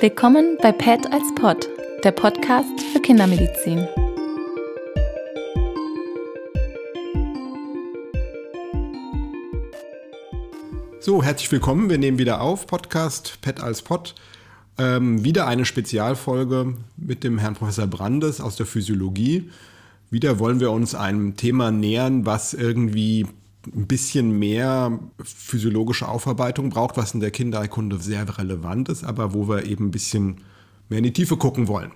Willkommen bei PET als Pod, der Podcast für Kindermedizin. So, herzlich willkommen. Wir nehmen wieder auf Podcast PET als Pod. Ähm, wieder eine Spezialfolge mit dem Herrn Professor Brandes aus der Physiologie. Wieder wollen wir uns einem Thema nähern, was irgendwie ein bisschen mehr physiologische Aufarbeitung braucht, was in der Kinderheilkunde sehr relevant ist, aber wo wir eben ein bisschen mehr in die Tiefe gucken wollen.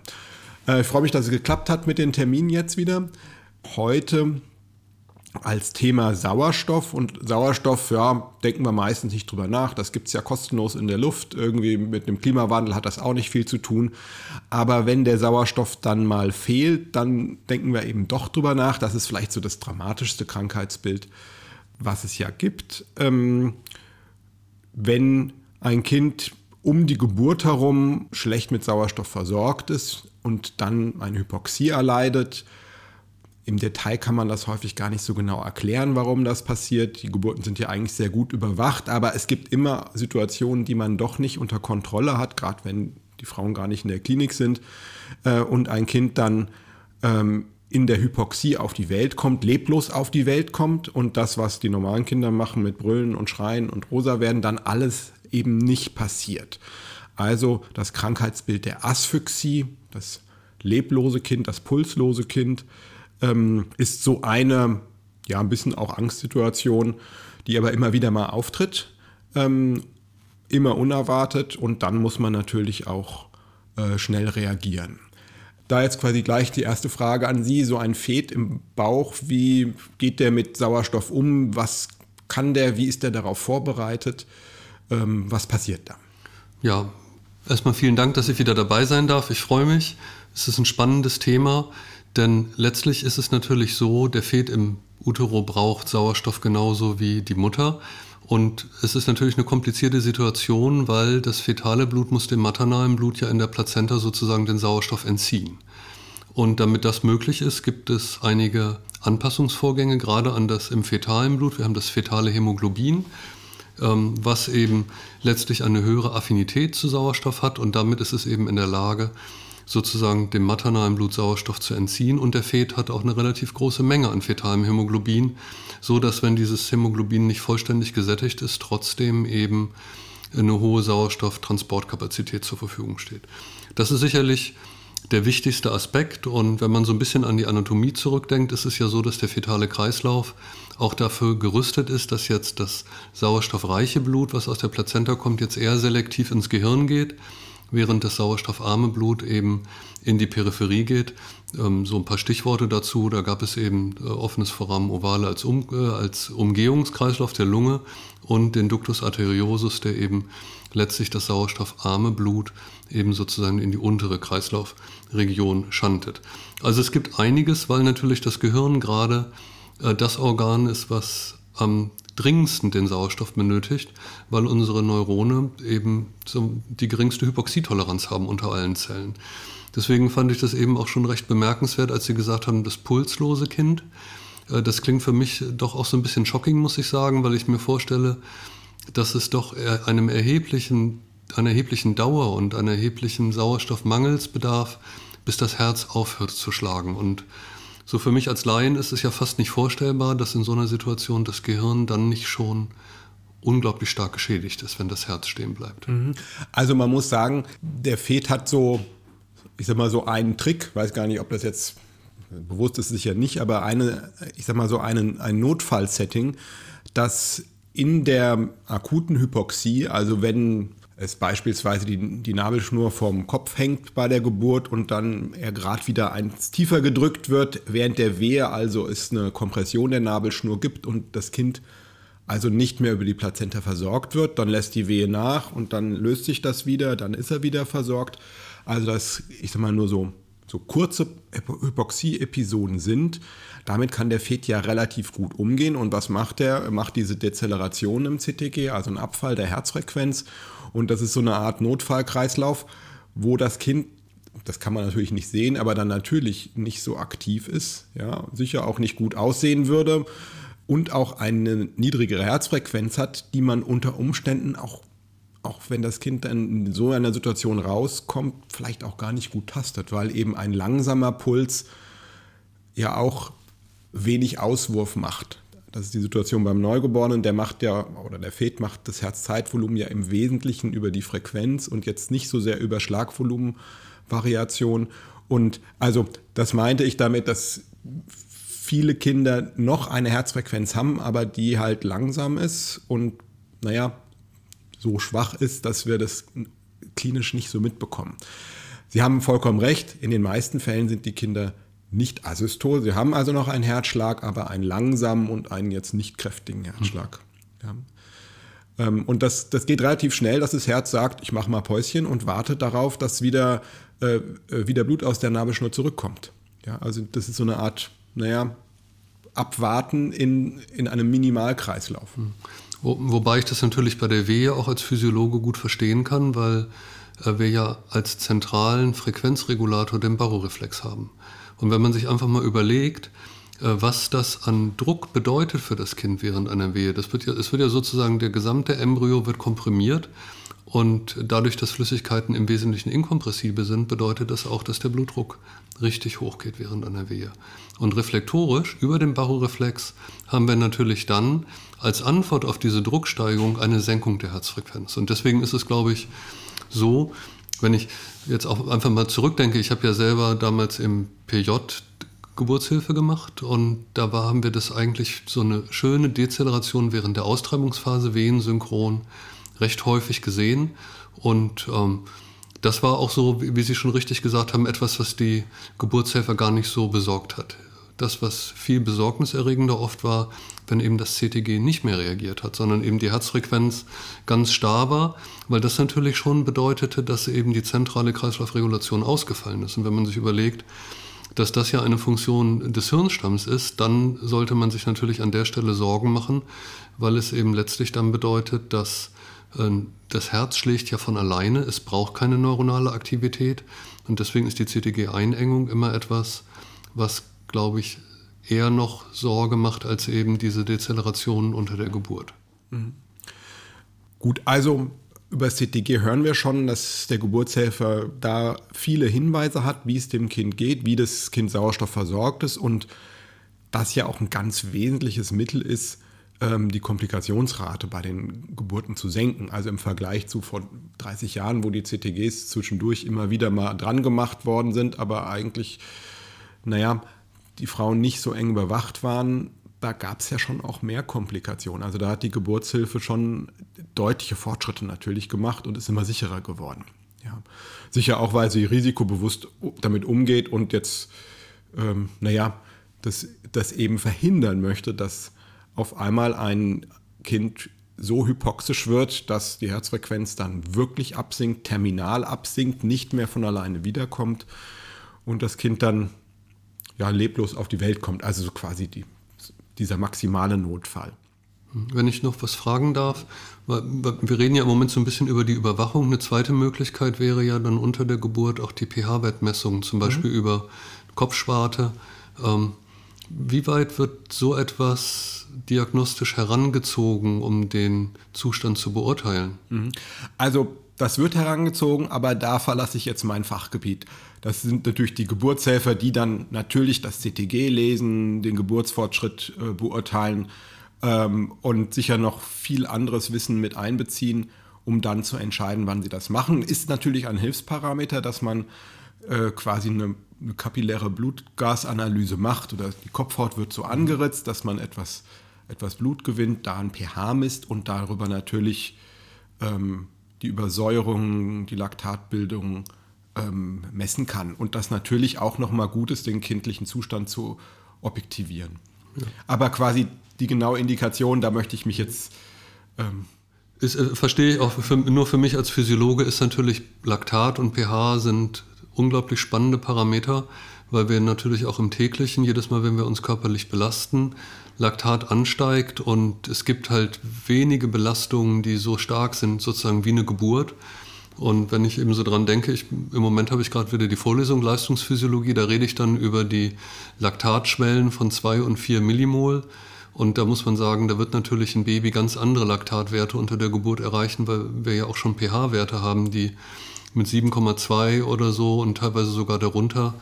Äh, ich freue mich, dass es geklappt hat mit den Terminen jetzt wieder. Heute als Thema Sauerstoff und Sauerstoff, ja, denken wir meistens nicht drüber nach. Das gibt es ja kostenlos in der Luft. Irgendwie mit dem Klimawandel hat das auch nicht viel zu tun. Aber wenn der Sauerstoff dann mal fehlt, dann denken wir eben doch drüber nach. Das ist vielleicht so das dramatischste Krankheitsbild was es ja gibt, ähm, wenn ein Kind um die Geburt herum schlecht mit Sauerstoff versorgt ist und dann eine Hypoxie erleidet. Im Detail kann man das häufig gar nicht so genau erklären, warum das passiert. Die Geburten sind ja eigentlich sehr gut überwacht, aber es gibt immer Situationen, die man doch nicht unter Kontrolle hat, gerade wenn die Frauen gar nicht in der Klinik sind äh, und ein Kind dann ähm, in der Hypoxie auf die Welt kommt, leblos auf die Welt kommt und das, was die normalen Kinder machen mit Brüllen und Schreien und rosa werden, dann alles eben nicht passiert. Also das Krankheitsbild der Asphyxie, das leblose Kind, das pulslose Kind, ähm, ist so eine, ja, ein bisschen auch Angstsituation, die aber immer wieder mal auftritt, ähm, immer unerwartet und dann muss man natürlich auch äh, schnell reagieren. Da jetzt quasi gleich die erste Frage an Sie, so ein Fet im Bauch, wie geht der mit Sauerstoff um? Was kann der? Wie ist der darauf vorbereitet? Ähm, was passiert da? Ja, erstmal vielen Dank, dass ich wieder dabei sein darf. Ich freue mich. Es ist ein spannendes Thema, denn letztlich ist es natürlich so, der Fet im Utero braucht Sauerstoff genauso wie die Mutter. Und es ist natürlich eine komplizierte Situation, weil das fetale Blut muss dem maternalen Blut ja in der Plazenta sozusagen den Sauerstoff entziehen. Und damit das möglich ist, gibt es einige Anpassungsvorgänge, gerade an das im fetalen Blut. Wir haben das fetale Hämoglobin, ähm, was eben letztlich eine höhere Affinität zu Sauerstoff hat und damit ist es eben in der Lage, sozusagen dem maternalen Blut Sauerstoff zu entziehen. Und der Fet hat auch eine relativ große Menge an fetalem Hämoglobin, so dass wenn dieses Hämoglobin nicht vollständig gesättigt ist, trotzdem eben eine hohe Sauerstofftransportkapazität zur Verfügung steht. Das ist sicherlich der wichtigste Aspekt. Und wenn man so ein bisschen an die Anatomie zurückdenkt, ist es ja so, dass der fetale Kreislauf auch dafür gerüstet ist, dass jetzt das sauerstoffreiche Blut, was aus der Plazenta kommt, jetzt eher selektiv ins Gehirn geht während das sauerstoffarme Blut eben in die Peripherie geht. Ähm, so ein paar Stichworte dazu. Da gab es eben äh, offenes Foramen ovale als, um, äh, als Umgehungskreislauf der Lunge und den Ductus arteriosus, der eben letztlich das sauerstoffarme Blut eben sozusagen in die untere Kreislaufregion schantet. Also es gibt einiges, weil natürlich das Gehirn gerade äh, das Organ ist, was am dringendsten den Sauerstoff benötigt, weil unsere Neurone eben die geringste Hypoxietoleranz haben unter allen Zellen. Deswegen fand ich das eben auch schon recht bemerkenswert, als Sie gesagt haben, das pulslose Kind. Äh, das klingt für mich doch auch so ein bisschen shocking, muss ich sagen, weil ich mir vorstelle, dass es doch einem erheblichen, einer erheblichen Dauer und einer erheblichen Sauerstoffmangelsbedarf, bis das Herz aufhört zu schlagen. Und so für mich als Laien ist es ja fast nicht vorstellbar, dass in so einer Situation das Gehirn dann nicht schon unglaublich stark geschädigt ist, wenn das Herz stehen bleibt. Mhm. Also man muss sagen, der Fet hat so, ich sag mal so einen Trick, weiß gar nicht, ob das jetzt bewusst ist sicher nicht, aber eine, ich sag mal so einen, ein Notfallsetting, dass in der akuten Hypoxie, also wenn es beispielsweise die, die Nabelschnur vom Kopf hängt bei der Geburt und dann er gerade wieder eins tiefer gedrückt wird, während der Wehe also es eine Kompression der Nabelschnur gibt und das Kind also nicht mehr über die Plazenta versorgt wird, dann lässt die Wehe nach und dann löst sich das wieder, dann ist er wieder versorgt. Also das, ich sag mal, nur so, so kurze Hypoxie-Episoden sind. Damit kann der Fet ja relativ gut umgehen. Und was macht er? Er macht diese Dezeleration im CTG, also einen Abfall der Herzfrequenz und das ist so eine Art Notfallkreislauf, wo das Kind, das kann man natürlich nicht sehen, aber dann natürlich nicht so aktiv ist, ja, sicher auch nicht gut aussehen würde und auch eine niedrigere Herzfrequenz hat, die man unter Umständen auch auch wenn das Kind dann in so einer Situation rauskommt, vielleicht auch gar nicht gut tastet, weil eben ein langsamer Puls ja auch wenig Auswurf macht. Das ist die Situation beim Neugeborenen, der macht ja, oder der Fet macht das Herzzeitvolumen ja im Wesentlichen über die Frequenz und jetzt nicht so sehr über Schlagvolumenvariation. Und also das meinte ich damit, dass viele Kinder noch eine Herzfrequenz haben, aber die halt langsam ist und naja, so schwach ist, dass wir das klinisch nicht so mitbekommen. Sie haben vollkommen recht, in den meisten Fällen sind die Kinder nicht asystol. Sie haben also noch einen Herzschlag, aber einen langsamen und einen jetzt nicht kräftigen Herzschlag. Ja. Ähm, und das, das geht relativ schnell, dass das Herz sagt, ich mache mal Päuschen und wartet darauf, dass wieder, äh, äh, wieder Blut aus der Nabelschnur zurückkommt. Ja, also das ist so eine Art, naja, Abwarten in, in einem Minimalkreislauf. Hm. Wo, wobei ich das natürlich bei der Wehe auch als Physiologe gut verstehen kann, weil äh, wir ja als zentralen Frequenzregulator den Baroreflex haben. Und wenn man sich einfach mal überlegt, äh, was das an Druck bedeutet für das Kind während einer Wehe. Das wird ja, es wird ja sozusagen, der gesamte Embryo wird komprimiert und dadurch, dass Flüssigkeiten im Wesentlichen inkompressibel sind, bedeutet das auch, dass der Blutdruck richtig hoch geht während einer Wehe. Und reflektorisch, über den Baroreflex, haben wir natürlich dann als Antwort auf diese Drucksteigerung eine Senkung der Herzfrequenz. Und deswegen ist es, glaube ich, so, wenn ich jetzt auch einfach mal zurückdenke, ich habe ja selber damals im PJ Geburtshilfe gemacht und da war, haben wir das eigentlich so eine schöne Dezeleration während der Austreibungsphase, Wehen-synchron, recht häufig gesehen. Und ähm, das war auch so, wie Sie schon richtig gesagt haben, etwas, was die Geburtshelfer gar nicht so besorgt hat. Das, was viel besorgniserregender oft war, wenn eben das CTG nicht mehr reagiert hat, sondern eben die Herzfrequenz ganz starr war, weil das natürlich schon bedeutete, dass eben die zentrale Kreislaufregulation ausgefallen ist. Und wenn man sich überlegt, dass das ja eine Funktion des Hirnstamms ist, dann sollte man sich natürlich an der Stelle Sorgen machen, weil es eben letztlich dann bedeutet, dass äh, das Herz schlägt ja von alleine, es braucht keine neuronale Aktivität und deswegen ist die CTG-Einengung immer etwas, was, glaube ich, eher noch Sorge macht als eben diese Dezeleration unter der Geburt. Mhm. Gut, also über das CTG hören wir schon, dass der Geburtshelfer da viele Hinweise hat, wie es dem Kind geht, wie das Kind Sauerstoff versorgt ist und das ja auch ein ganz wesentliches Mittel ist, ähm, die Komplikationsrate bei den Geburten zu senken. Also im Vergleich zu vor 30 Jahren, wo die CTGs zwischendurch immer wieder mal dran gemacht worden sind, aber eigentlich, naja, die Frauen nicht so eng überwacht waren, da gab es ja schon auch mehr Komplikationen. Also da hat die Geburtshilfe schon deutliche Fortschritte natürlich gemacht und ist immer sicherer geworden. Ja. Sicher auch, weil sie risikobewusst damit umgeht und jetzt, ähm, naja, das, das eben verhindern möchte, dass auf einmal ein Kind so hypoxisch wird, dass die Herzfrequenz dann wirklich absinkt, terminal absinkt, nicht mehr von alleine wiederkommt und das Kind dann ja, leblos auf die Welt kommt. Also so quasi die, dieser maximale Notfall. Wenn ich noch was fragen darf, wir reden ja im Moment so ein bisschen über die Überwachung. Eine zweite Möglichkeit wäre ja dann unter der Geburt auch die pH-Wertmessung, zum Beispiel mhm. über Kopfschwarte. Ähm, wie weit wird so etwas diagnostisch herangezogen, um den Zustand zu beurteilen? Mhm. Also das wird herangezogen, aber da verlasse ich jetzt mein Fachgebiet. Das sind natürlich die Geburtshelfer, die dann natürlich das CTG lesen, den Geburtsfortschritt äh, beurteilen ähm, und sicher noch viel anderes Wissen mit einbeziehen, um dann zu entscheiden, wann sie das machen. Ist natürlich ein Hilfsparameter, dass man äh, quasi eine, eine kapilläre Blutgasanalyse macht oder die Kopfhaut wird so angeritzt, dass man etwas, etwas Blut gewinnt, da ein pH misst und darüber natürlich ähm, die Übersäuerung, die Laktatbildung ähm, messen kann. Und das natürlich auch nochmal gut ist, den kindlichen Zustand zu objektivieren. Ja. Aber quasi die genaue Indikation, da möchte ich mich jetzt. Ähm ist, äh, verstehe ich auch, für, nur für mich als Physiologe ist natürlich Laktat und pH sind unglaublich spannende Parameter, weil wir natürlich auch im täglichen, jedes Mal, wenn wir uns körperlich belasten, Laktat ansteigt und es gibt halt wenige Belastungen, die so stark sind, sozusagen wie eine Geburt. Und wenn ich eben so dran denke, ich, im Moment habe ich gerade wieder die Vorlesung Leistungsphysiologie, da rede ich dann über die Laktatschwellen von 2 und 4 Millimol. Und da muss man sagen, da wird natürlich ein Baby ganz andere Laktatwerte unter der Geburt erreichen, weil wir ja auch schon pH-Werte haben, die mit 7,2 oder so und teilweise sogar darunter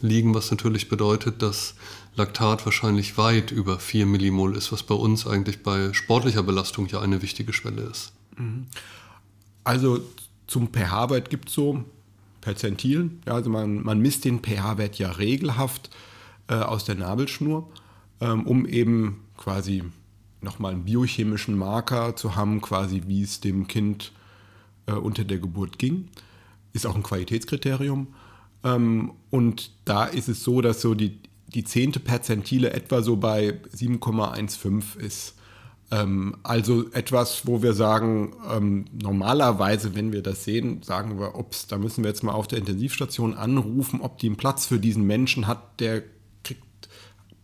liegen, was natürlich bedeutet, dass Laktat wahrscheinlich weit über 4 Millimol ist, was bei uns eigentlich bei sportlicher Belastung ja eine wichtige Schwelle ist. Also zum pH-Wert gibt es so Perzentilen. Ja, also man, man misst den pH-Wert ja regelhaft äh, aus der Nabelschnur, ähm, um eben quasi nochmal einen biochemischen Marker zu haben, quasi wie es dem Kind äh, unter der Geburt ging. Ist auch ein Qualitätskriterium. Ähm, und da ist es so, dass so die, die zehnte Perzentile etwa so bei 7,15 ist. Ähm, also etwas, wo wir sagen, ähm, normalerweise, wenn wir das sehen, sagen wir, ups, da müssen wir jetzt mal auf der Intensivstation anrufen, ob die einen Platz für diesen Menschen hat, der kriegt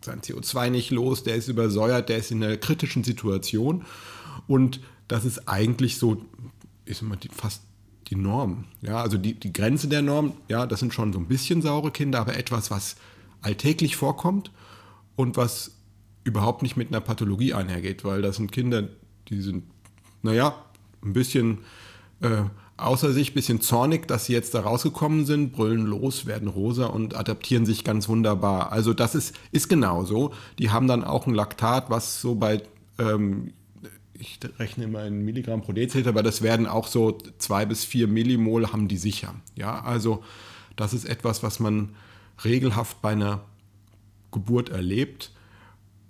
sein CO2 nicht los, der ist übersäuert, der ist in einer kritischen Situation. Und das ist eigentlich so, ist immer die, fast die Norm. Ja, also die, die Grenze der Norm, ja, das sind schon so ein bisschen saure Kinder, aber etwas, was alltäglich vorkommt und was überhaupt nicht mit einer Pathologie einhergeht, weil das sind Kinder, die sind, naja, ein bisschen äh, außer sich, ein bisschen zornig, dass sie jetzt da rausgekommen sind, brüllen los, werden rosa und adaptieren sich ganz wunderbar. Also das ist, ist genauso. Die haben dann auch ein Laktat, was so bei ähm, ich rechne immer in Milligramm pro Deziliter, aber das werden auch so zwei bis vier Millimol haben die sicher. Ja, also das ist etwas, was man regelhaft bei einer Geburt erlebt.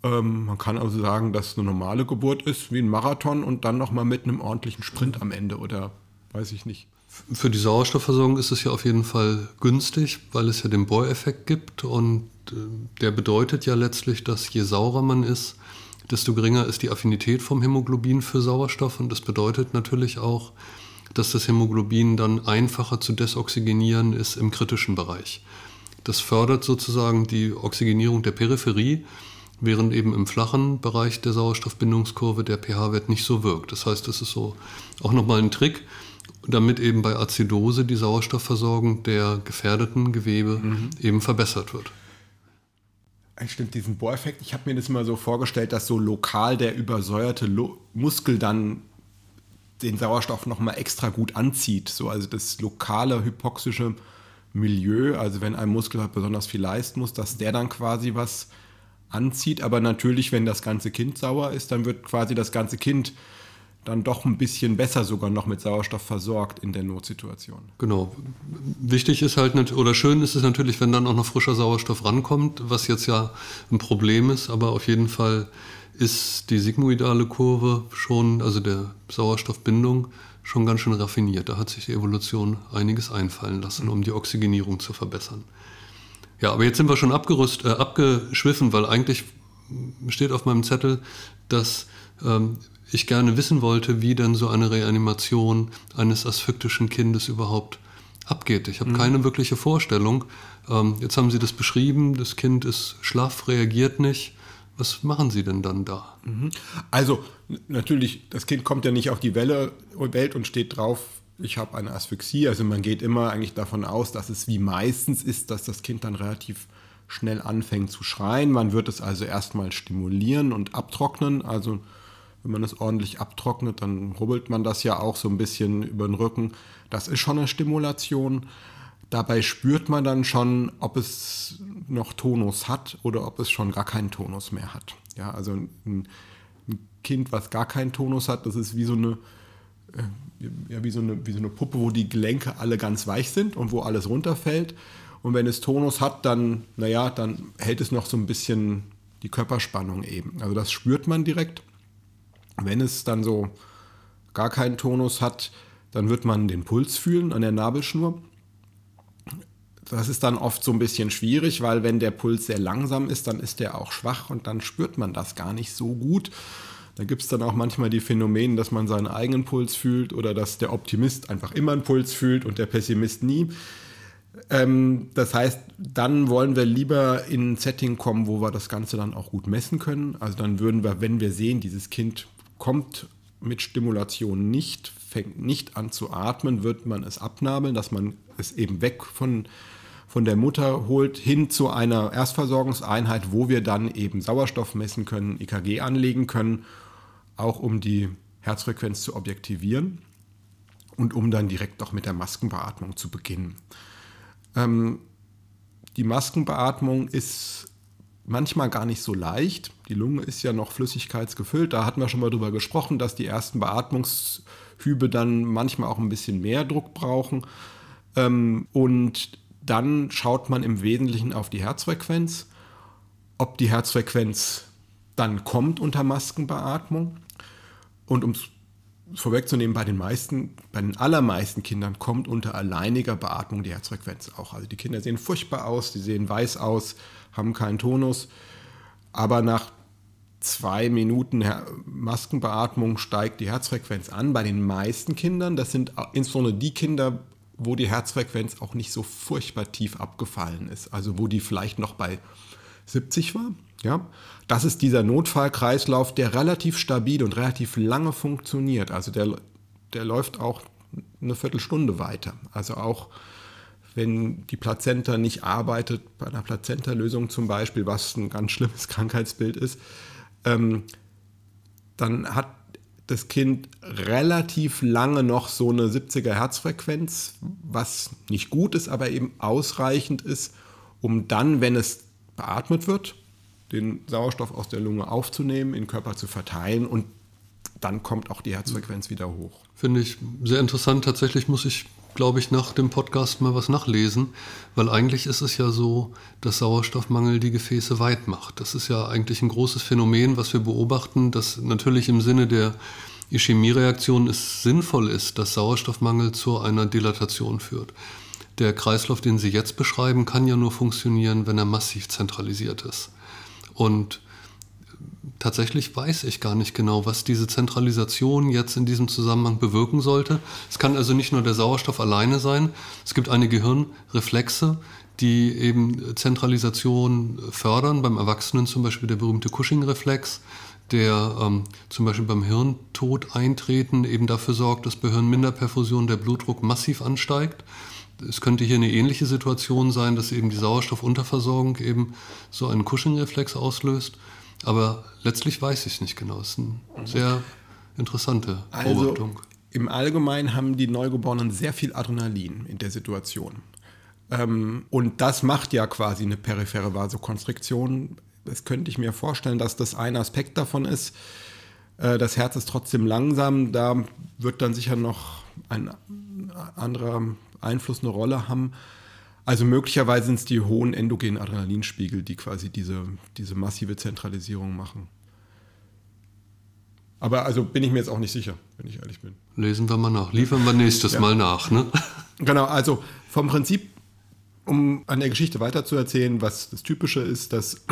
Ähm, man kann also sagen, dass eine normale Geburt ist wie ein Marathon und dann nochmal mit einem ordentlichen Sprint am Ende oder weiß ich nicht. Für die Sauerstoffversorgung ist es ja auf jeden Fall günstig, weil es ja den Bohr-Effekt gibt und äh, der bedeutet ja letztlich, dass je saurer man ist, desto geringer ist die Affinität vom Hämoglobin für Sauerstoff und das bedeutet natürlich auch, dass das Hämoglobin dann einfacher zu desoxygenieren ist im kritischen Bereich. Das fördert sozusagen die Oxygenierung der Peripherie, während eben im flachen Bereich der Sauerstoffbindungskurve der pH-Wert nicht so wirkt. Das heißt, das ist so auch nochmal ein Trick, damit eben bei Azidose die Sauerstoffversorgung der gefährdeten Gewebe mhm. eben verbessert wird. Stimmt, diesen Bohreffekt. Ich habe mir das immer so vorgestellt, dass so lokal der übersäuerte Lo Muskel dann den Sauerstoff nochmal extra gut anzieht. So, also das lokale hypoxische Milieu, also wenn ein Muskel halt besonders viel leisten muss, dass der dann quasi was anzieht. Aber natürlich, wenn das ganze Kind sauer ist, dann wird quasi das ganze Kind dann doch ein bisschen besser sogar noch mit Sauerstoff versorgt in der Notsituation. Genau. Wichtig ist halt, nicht, oder schön ist es natürlich, wenn dann auch noch frischer Sauerstoff rankommt, was jetzt ja ein Problem ist, aber auf jeden Fall ist die sigmoidale Kurve schon, also der Sauerstoffbindung, schon ganz schön raffiniert. Da hat sich die Evolution einiges einfallen lassen, um die Oxygenierung zu verbessern. Ja, aber jetzt sind wir schon abgerüst, äh, abgeschwiffen, weil eigentlich steht auf meinem Zettel, dass ähm, ich gerne wissen wollte, wie denn so eine Reanimation eines asphyktischen Kindes überhaupt abgeht. Ich habe mhm. keine wirkliche Vorstellung. Ähm, jetzt haben Sie das beschrieben, das Kind ist schlaff, reagiert nicht. Was machen Sie denn dann da? Mhm. Also natürlich, das Kind kommt ja nicht auf die Welle, Welt und steht drauf, ich habe eine Asphyxie. Also man geht immer eigentlich davon aus, dass es wie meistens ist, dass das Kind dann relativ schnell anfängt zu schreien. Man wird es also erstmal stimulieren und abtrocknen. Also wenn man es ordentlich abtrocknet, dann rubbelt man das ja auch so ein bisschen über den Rücken. Das ist schon eine Stimulation. Dabei spürt man dann schon, ob es noch Tonus hat oder ob es schon gar keinen Tonus mehr hat. Ja, also ein, ein Kind, was gar keinen Tonus hat, das ist wie so eine, ja, wie so eine, wie so eine Puppe, wo die Gelenke alle ganz weich sind und wo alles runterfällt. Und wenn es Tonus hat, dann, naja, dann hält es noch so ein bisschen die Körperspannung eben. Also das spürt man direkt. Wenn es dann so gar keinen Tonus hat, dann wird man den Puls fühlen an der Nabelschnur. Das ist dann oft so ein bisschen schwierig, weil wenn der Puls sehr langsam ist, dann ist der auch schwach und dann spürt man das gar nicht so gut. Da gibt es dann auch manchmal die Phänomene, dass man seinen eigenen Puls fühlt oder dass der Optimist einfach immer einen Puls fühlt und der Pessimist nie. Ähm, das heißt, dann wollen wir lieber in ein Setting kommen, wo wir das Ganze dann auch gut messen können. Also dann würden wir, wenn wir sehen, dieses Kind kommt mit Stimulation nicht, fängt nicht an zu atmen, wird man es abnabeln, dass man es eben weg von, von der Mutter holt, hin zu einer Erstversorgungseinheit, wo wir dann eben Sauerstoff messen können, EKG anlegen können, auch um die Herzfrequenz zu objektivieren und um dann direkt auch mit der Maskenbeatmung zu beginnen. Ähm, die Maskenbeatmung ist manchmal gar nicht so leicht. Die Lunge ist ja noch flüssigkeitsgefüllt. Da hatten wir schon mal drüber gesprochen, dass die ersten Beatmungshübe dann manchmal auch ein bisschen mehr Druck brauchen. Ähm, und dann schaut man im Wesentlichen auf die Herzfrequenz, ob die Herzfrequenz dann kommt unter Maskenbeatmung. Und um es vorwegzunehmen, bei den meisten, bei den allermeisten Kindern kommt unter alleiniger Beatmung die Herzfrequenz auch. Also die Kinder sehen furchtbar aus, die sehen weiß aus, haben keinen Tonus, aber nach zwei Minuten Maskenbeatmung steigt die Herzfrequenz an. Bei den meisten Kindern, das sind insbesondere die Kinder, wo die Herzfrequenz auch nicht so furchtbar tief abgefallen ist, also wo die vielleicht noch bei 70 war. Ja, das ist dieser Notfallkreislauf, der relativ stabil und relativ lange funktioniert. Also der, der läuft auch eine Viertelstunde weiter. Also auch wenn die Plazenta nicht arbeitet, bei einer Plazenta-Lösung zum Beispiel, was ein ganz schlimmes Krankheitsbild ist, ähm, dann hat das Kind relativ lange noch so eine 70er Herzfrequenz, was nicht gut ist, aber eben ausreichend ist, um dann, wenn es beatmet wird, den Sauerstoff aus der Lunge aufzunehmen, in den Körper zu verteilen und dann kommt auch die Herzfrequenz wieder hoch. Finde ich sehr interessant. Tatsächlich muss ich, glaube ich, nach dem Podcast mal was nachlesen, weil eigentlich ist es ja so, dass Sauerstoffmangel die Gefäße weit macht. Das ist ja eigentlich ein großes Phänomen, was wir beobachten, dass natürlich im Sinne der Ischämie-Reaktion es sinnvoll ist, dass Sauerstoffmangel zu einer Dilatation führt. Der Kreislauf, den Sie jetzt beschreiben, kann ja nur funktionieren, wenn er massiv zentralisiert ist. Und tatsächlich weiß ich gar nicht genau, was diese Zentralisation jetzt in diesem Zusammenhang bewirken sollte. Es kann also nicht nur der Sauerstoff alleine sein. Es gibt eine Gehirnreflexe, die eben Zentralisation fördern. Beim Erwachsenen zum Beispiel der berühmte Cushing-Reflex, der ähm, zum Beispiel beim Hirntod eintreten eben dafür sorgt, dass bei Hirnminderperfusion der Blutdruck massiv ansteigt es könnte hier eine ähnliche Situation sein, dass eben die Sauerstoffunterversorgung eben so einen Cushing-Reflex auslöst. Aber letztlich weiß ich es nicht genau. Es ist eine sehr interessante also Beobachtung. Also Im Allgemeinen haben die Neugeborenen sehr viel Adrenalin in der Situation. Ähm, und das macht ja quasi eine periphere Vasokonstriktion. Das könnte ich mir vorstellen, dass das ein Aspekt davon ist. Äh, das Herz ist trotzdem langsam. Da wird dann sicher noch ein anderer Einfluss eine Rolle haben. Also möglicherweise sind es die hohen endogenen Adrenalinspiegel, die quasi diese, diese massive Zentralisierung machen. Aber also bin ich mir jetzt auch nicht sicher, wenn ich ehrlich bin. Lesen wir mal nach. Liefern wir nächstes ja. Mal nach. Ne? Genau, also vom Prinzip, um an der Geschichte weiterzuerzählen, was das Typische ist, dass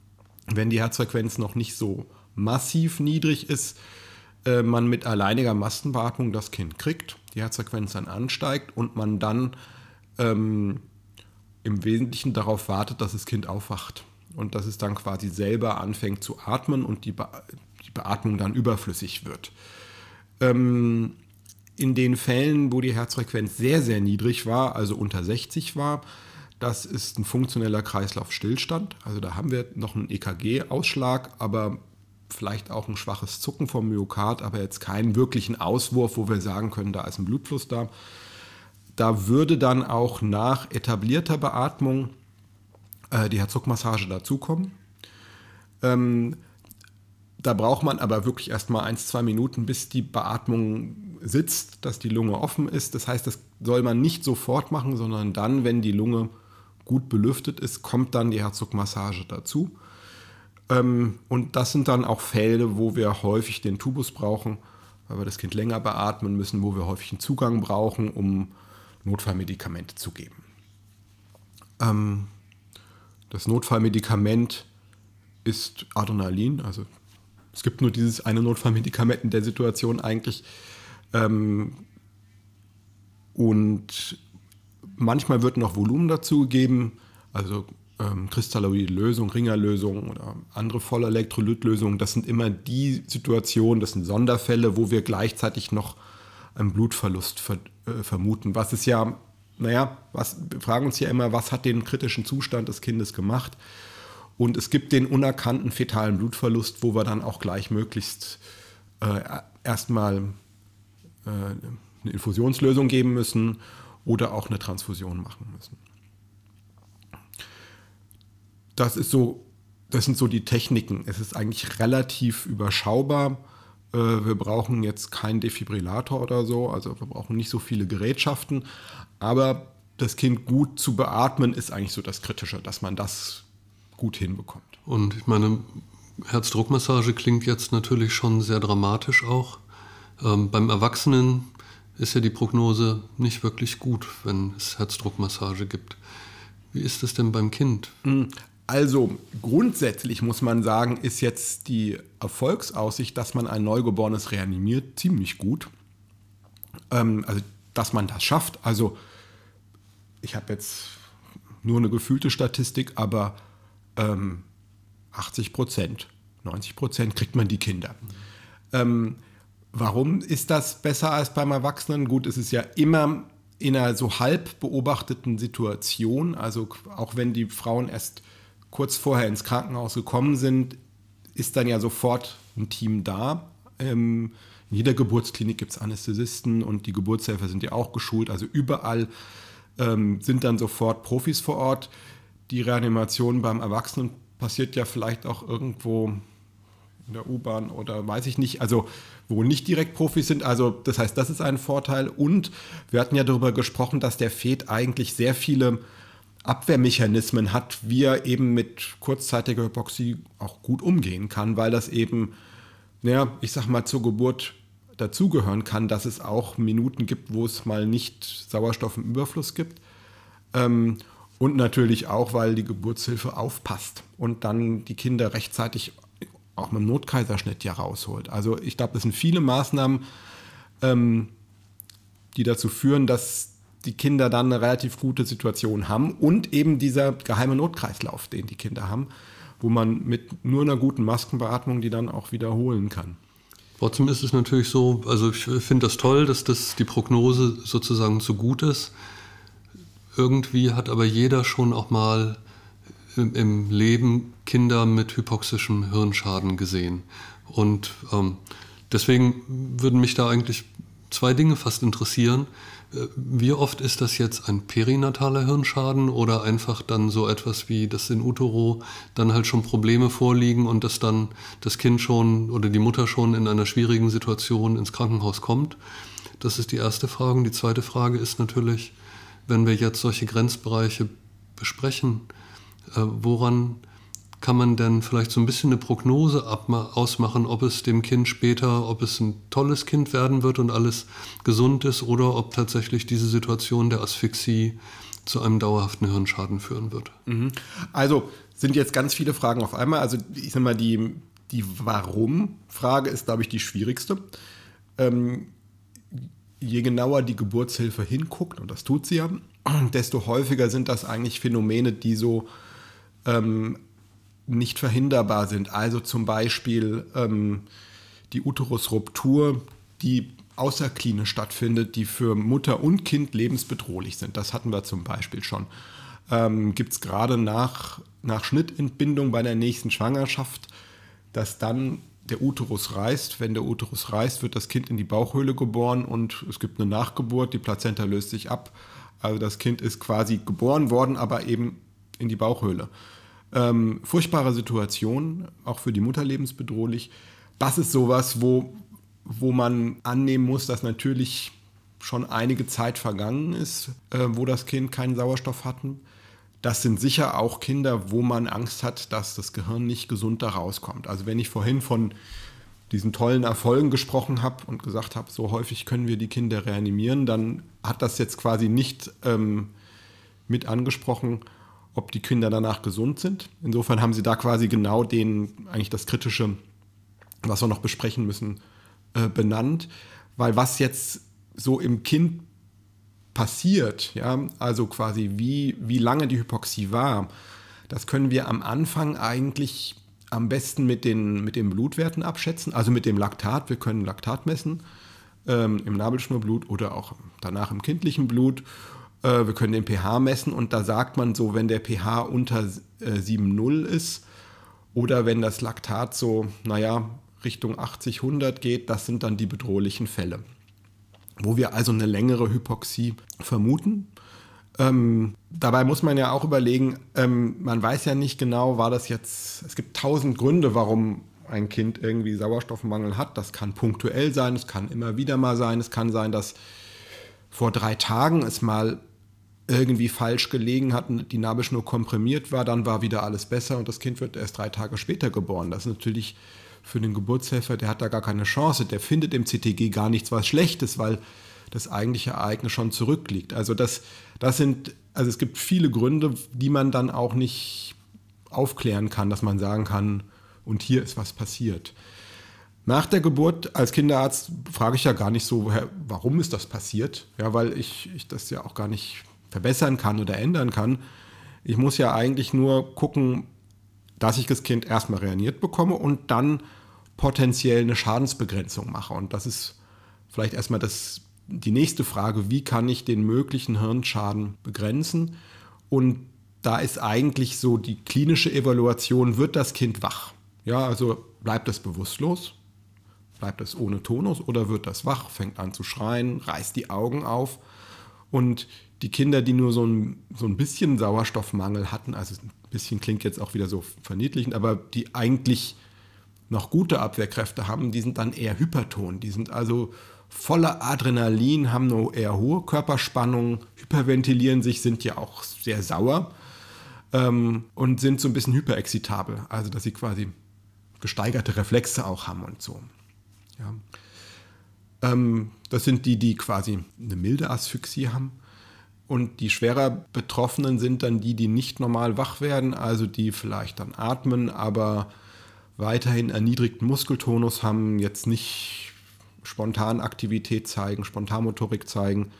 wenn die Herzfrequenz noch nicht so massiv niedrig ist, äh, man mit alleiniger Massenbeatmung das Kind kriegt die Herzfrequenz dann ansteigt und man dann ähm, im Wesentlichen darauf wartet, dass das Kind aufwacht und dass es dann quasi selber anfängt zu atmen und die, Be die Beatmung dann überflüssig wird. Ähm, in den Fällen, wo die Herzfrequenz sehr, sehr niedrig war, also unter 60 war, das ist ein funktioneller Kreislaufstillstand. Also da haben wir noch einen EKG-Ausschlag, aber vielleicht auch ein schwaches Zucken vom Myokard, aber jetzt keinen wirklichen Auswurf, wo wir sagen können, da ist ein Blutfluss da. Da würde dann auch nach etablierter Beatmung äh, die Herzdruckmassage dazukommen. Ähm, da braucht man aber wirklich erst mal ein, zwei Minuten, bis die Beatmung sitzt, dass die Lunge offen ist. Das heißt, das soll man nicht sofort machen, sondern dann, wenn die Lunge gut belüftet ist, kommt dann die Herzdruckmassage dazu. Ähm, und das sind dann auch Fälle, wo wir häufig den Tubus brauchen, weil wir das Kind länger beatmen müssen, wo wir häufig einen Zugang brauchen, um Notfallmedikamente zu geben. Ähm, das Notfallmedikament ist Adrenalin, also es gibt nur dieses eine Notfallmedikament in der Situation eigentlich. Ähm, und manchmal wird noch Volumen dazugegeben, also ähm, kristalloide Lösung, Ringerlösung oder andere Vollelektrolytlösungen, das sind immer die Situationen, das sind Sonderfälle, wo wir gleichzeitig noch einen Blutverlust ver äh, vermuten, was es ja naja, was, wir fragen uns ja immer, was hat den kritischen Zustand des Kindes gemacht? Und es gibt den unerkannten fetalen Blutverlust, wo wir dann auch gleich möglichst äh, erstmal äh, eine Infusionslösung geben müssen oder auch eine Transfusion machen müssen. Das ist so, das sind so die Techniken. Es ist eigentlich relativ überschaubar. Äh, wir brauchen jetzt keinen Defibrillator oder so, also wir brauchen nicht so viele Gerätschaften, aber das Kind gut zu beatmen ist eigentlich so das Kritische, dass man das gut hinbekommt. Und ich meine, Herzdruckmassage klingt jetzt natürlich schon sehr dramatisch auch. Ähm, beim Erwachsenen ist ja die Prognose nicht wirklich gut, wenn es Herzdruckmassage gibt. Wie ist es denn beim Kind? Also grundsätzlich muss man sagen, ist jetzt die Erfolgsaussicht, dass man ein Neugeborenes reanimiert, ziemlich gut. Ähm, also dass man das schafft. Also ich habe jetzt nur eine gefühlte Statistik, aber ähm, 80 Prozent, 90 Prozent kriegt man die Kinder. Ähm, warum ist das besser als beim Erwachsenen? Gut, es ist ja immer in einer so halb beobachteten Situation, also auch wenn die Frauen erst kurz vorher ins Krankenhaus gekommen sind, ist dann ja sofort ein Team da. Ähm, in jeder Geburtsklinik gibt es Anästhesisten und die Geburtshelfer sind ja auch geschult. Also überall ähm, sind dann sofort Profis vor Ort. Die Reanimation beim Erwachsenen passiert ja vielleicht auch irgendwo in der U-Bahn oder weiß ich nicht, also wo nicht direkt Profis sind. Also das heißt, das ist ein Vorteil. Und wir hatten ja darüber gesprochen, dass der FED eigentlich sehr viele Abwehrmechanismen hat, wie er eben mit kurzzeitiger Hypoxie auch gut umgehen kann, weil das eben, naja, ich sag mal, zur Geburt dazugehören kann, dass es auch Minuten gibt, wo es mal nicht Sauerstoff im Überfluss gibt. Ähm, und natürlich auch, weil die Geburtshilfe aufpasst und dann die Kinder rechtzeitig auch mit dem Notkaiserschnitt ja rausholt. Also ich glaube, das sind viele Maßnahmen, ähm, die dazu führen, dass die Kinder dann eine relativ gute Situation haben und eben dieser geheime Notkreislauf, den die Kinder haben, wo man mit nur einer guten Maskenbeatmung die dann auch wiederholen kann. Trotzdem ist es natürlich so, also ich finde das toll, dass das die Prognose sozusagen so gut ist. Irgendwie hat aber jeder schon auch mal im, Leben Kinder mit hypoxischem Hirnschaden gesehen. Und ähm, deswegen würden mich da eigentlich zwei Dinge fast interessieren. Wie oft ist das jetzt ein perinataler Hirnschaden oder einfach dann so etwas wie, dass in Utero dann halt schon Probleme vorliegen und dass dann das Kind schon oder die Mutter schon in einer schwierigen Situation ins Krankenhaus kommt? Das ist die erste Frage. Und die zweite Frage ist natürlich, wenn wir jetzt solche Grenzbereiche besprechen, äh, woran kann man denn vielleicht so ein bisschen eine Prognose ausmachen, ob es dem Kind später, ob es ein tolles Kind werden wird und alles gesund ist oder ob tatsächlich diese Situation der Asphyxie zu einem dauerhaften Hirnschaden führen wird? Mhm. Also sind jetzt ganz viele Fragen auf einmal. Also ich sag mal, die, die Warum-Frage ist, glaube ich, die schwierigste. Ähm, je genauer die Geburtshilfe hinguckt, und das tut sie ja, desto häufiger sind das eigentlich Phänomene, die so ähm, nicht verhinderbar sind. Also zum Beispiel ähm, die Uterusruptur, die außerklinisch stattfindet, die für Mutter und Kind lebensbedrohlich sind. Das hatten wir zum Beispiel schon. Ähm, Gibt es gerade nach, nach Schnittentbindung bei der nächsten Schwangerschaft, dass dann der Uterus reißt. Wenn der Uterus reißt, wird das Kind in die Bauchhöhle geboren und es gibt eine Nachgeburt, die Plazenta löst sich ab. Also das Kind ist quasi geboren worden, aber eben in die Bauchhöhle. Ähm, furchtbare Situation, auch für die Mutter lebensbedrohlich. Das ist sowas, wo, wo man annehmen muss, dass natürlich schon einige Zeit vergangen ist, äh, wo das Kind keinen Sauerstoff hatten. Das sind sicher auch Kinder, wo man Angst hat, dass das Gehirn nicht gesund da rauskommt. Also wenn ich vorhin von diesen tollen Erfolgen gesprochen habe und gesagt habe, so häufig können wir die Kinder reanimieren, dann hat das jetzt quasi nicht ähm, mit angesprochen, ob die Kinder danach gesund sind. Insofern haben sie da quasi genau den, eigentlich das Kritische, was wir noch besprechen müssen, äh, benannt. Weil was jetzt so im Kind passiert, ja, also quasi wie, wie lange die Hypoxie war, das können wir am Anfang eigentlich am besten mit den, mit den Blutwerten abschätzen, also mit dem Laktat. Wir können Laktat messen ähm, im Nabelschnurblut oder auch danach im kindlichen Blut. Äh, wir können den pH messen und da sagt man so, wenn der pH unter äh, 7,0 ist oder wenn das Laktat so, naja, Richtung 80, 100 geht, das sind dann die bedrohlichen Fälle. Wo wir also eine längere Hypoxie vermuten. Ähm, dabei muss man ja auch überlegen, ähm, man weiß ja nicht genau, war das jetzt, es gibt tausend Gründe, warum ein Kind irgendwie Sauerstoffmangel hat. Das kann punktuell sein, es kann immer wieder mal sein, es kann sein, dass vor drei Tagen es mal irgendwie falsch gelegen hat die Nabelschnur komprimiert war, dann war wieder alles besser und das Kind wird erst drei Tage später geboren. Das ist natürlich für den Geburtshelfer, der hat da gar keine Chance. Der findet im CTG gar nichts was Schlechtes, weil das eigentliche Ereignis schon zurückliegt. Also das, das sind, also es gibt viele Gründe, die man dann auch nicht aufklären kann, dass man sagen kann, und hier ist was passiert. Nach der Geburt als Kinderarzt frage ich ja gar nicht so, warum ist das passiert? Ja, weil ich, ich das ja auch gar nicht verbessern kann oder ändern kann. Ich muss ja eigentlich nur gucken, dass ich das Kind erstmal reaniert bekomme und dann potenziell eine Schadensbegrenzung mache. Und das ist vielleicht erstmal das, die nächste Frage, wie kann ich den möglichen Hirnschaden begrenzen? Und da ist eigentlich so die klinische Evaluation, wird das Kind wach? Ja, also bleibt es bewusstlos? Bleibt es ohne Tonus oder wird das wach, fängt an zu schreien, reißt die Augen auf? Und die Kinder, die nur so ein, so ein bisschen Sauerstoffmangel hatten, also ein bisschen klingt jetzt auch wieder so verniedlichend, aber die eigentlich noch gute Abwehrkräfte haben, die sind dann eher hyperton. Die sind also voller Adrenalin, haben nur eher hohe Körperspannung, hyperventilieren sich, sind ja auch sehr sauer ähm, und sind so ein bisschen hyperexitabel. Also dass sie quasi gesteigerte Reflexe auch haben und so. Ja. Ähm, das sind die, die quasi eine milde Asphyxie haben. Und die schwerer Betroffenen sind dann die, die nicht normal wach werden, also die vielleicht dann atmen, aber weiterhin erniedrigten Muskeltonus haben, jetzt nicht Spontanaktivität zeigen, Spontanmotorik zeigen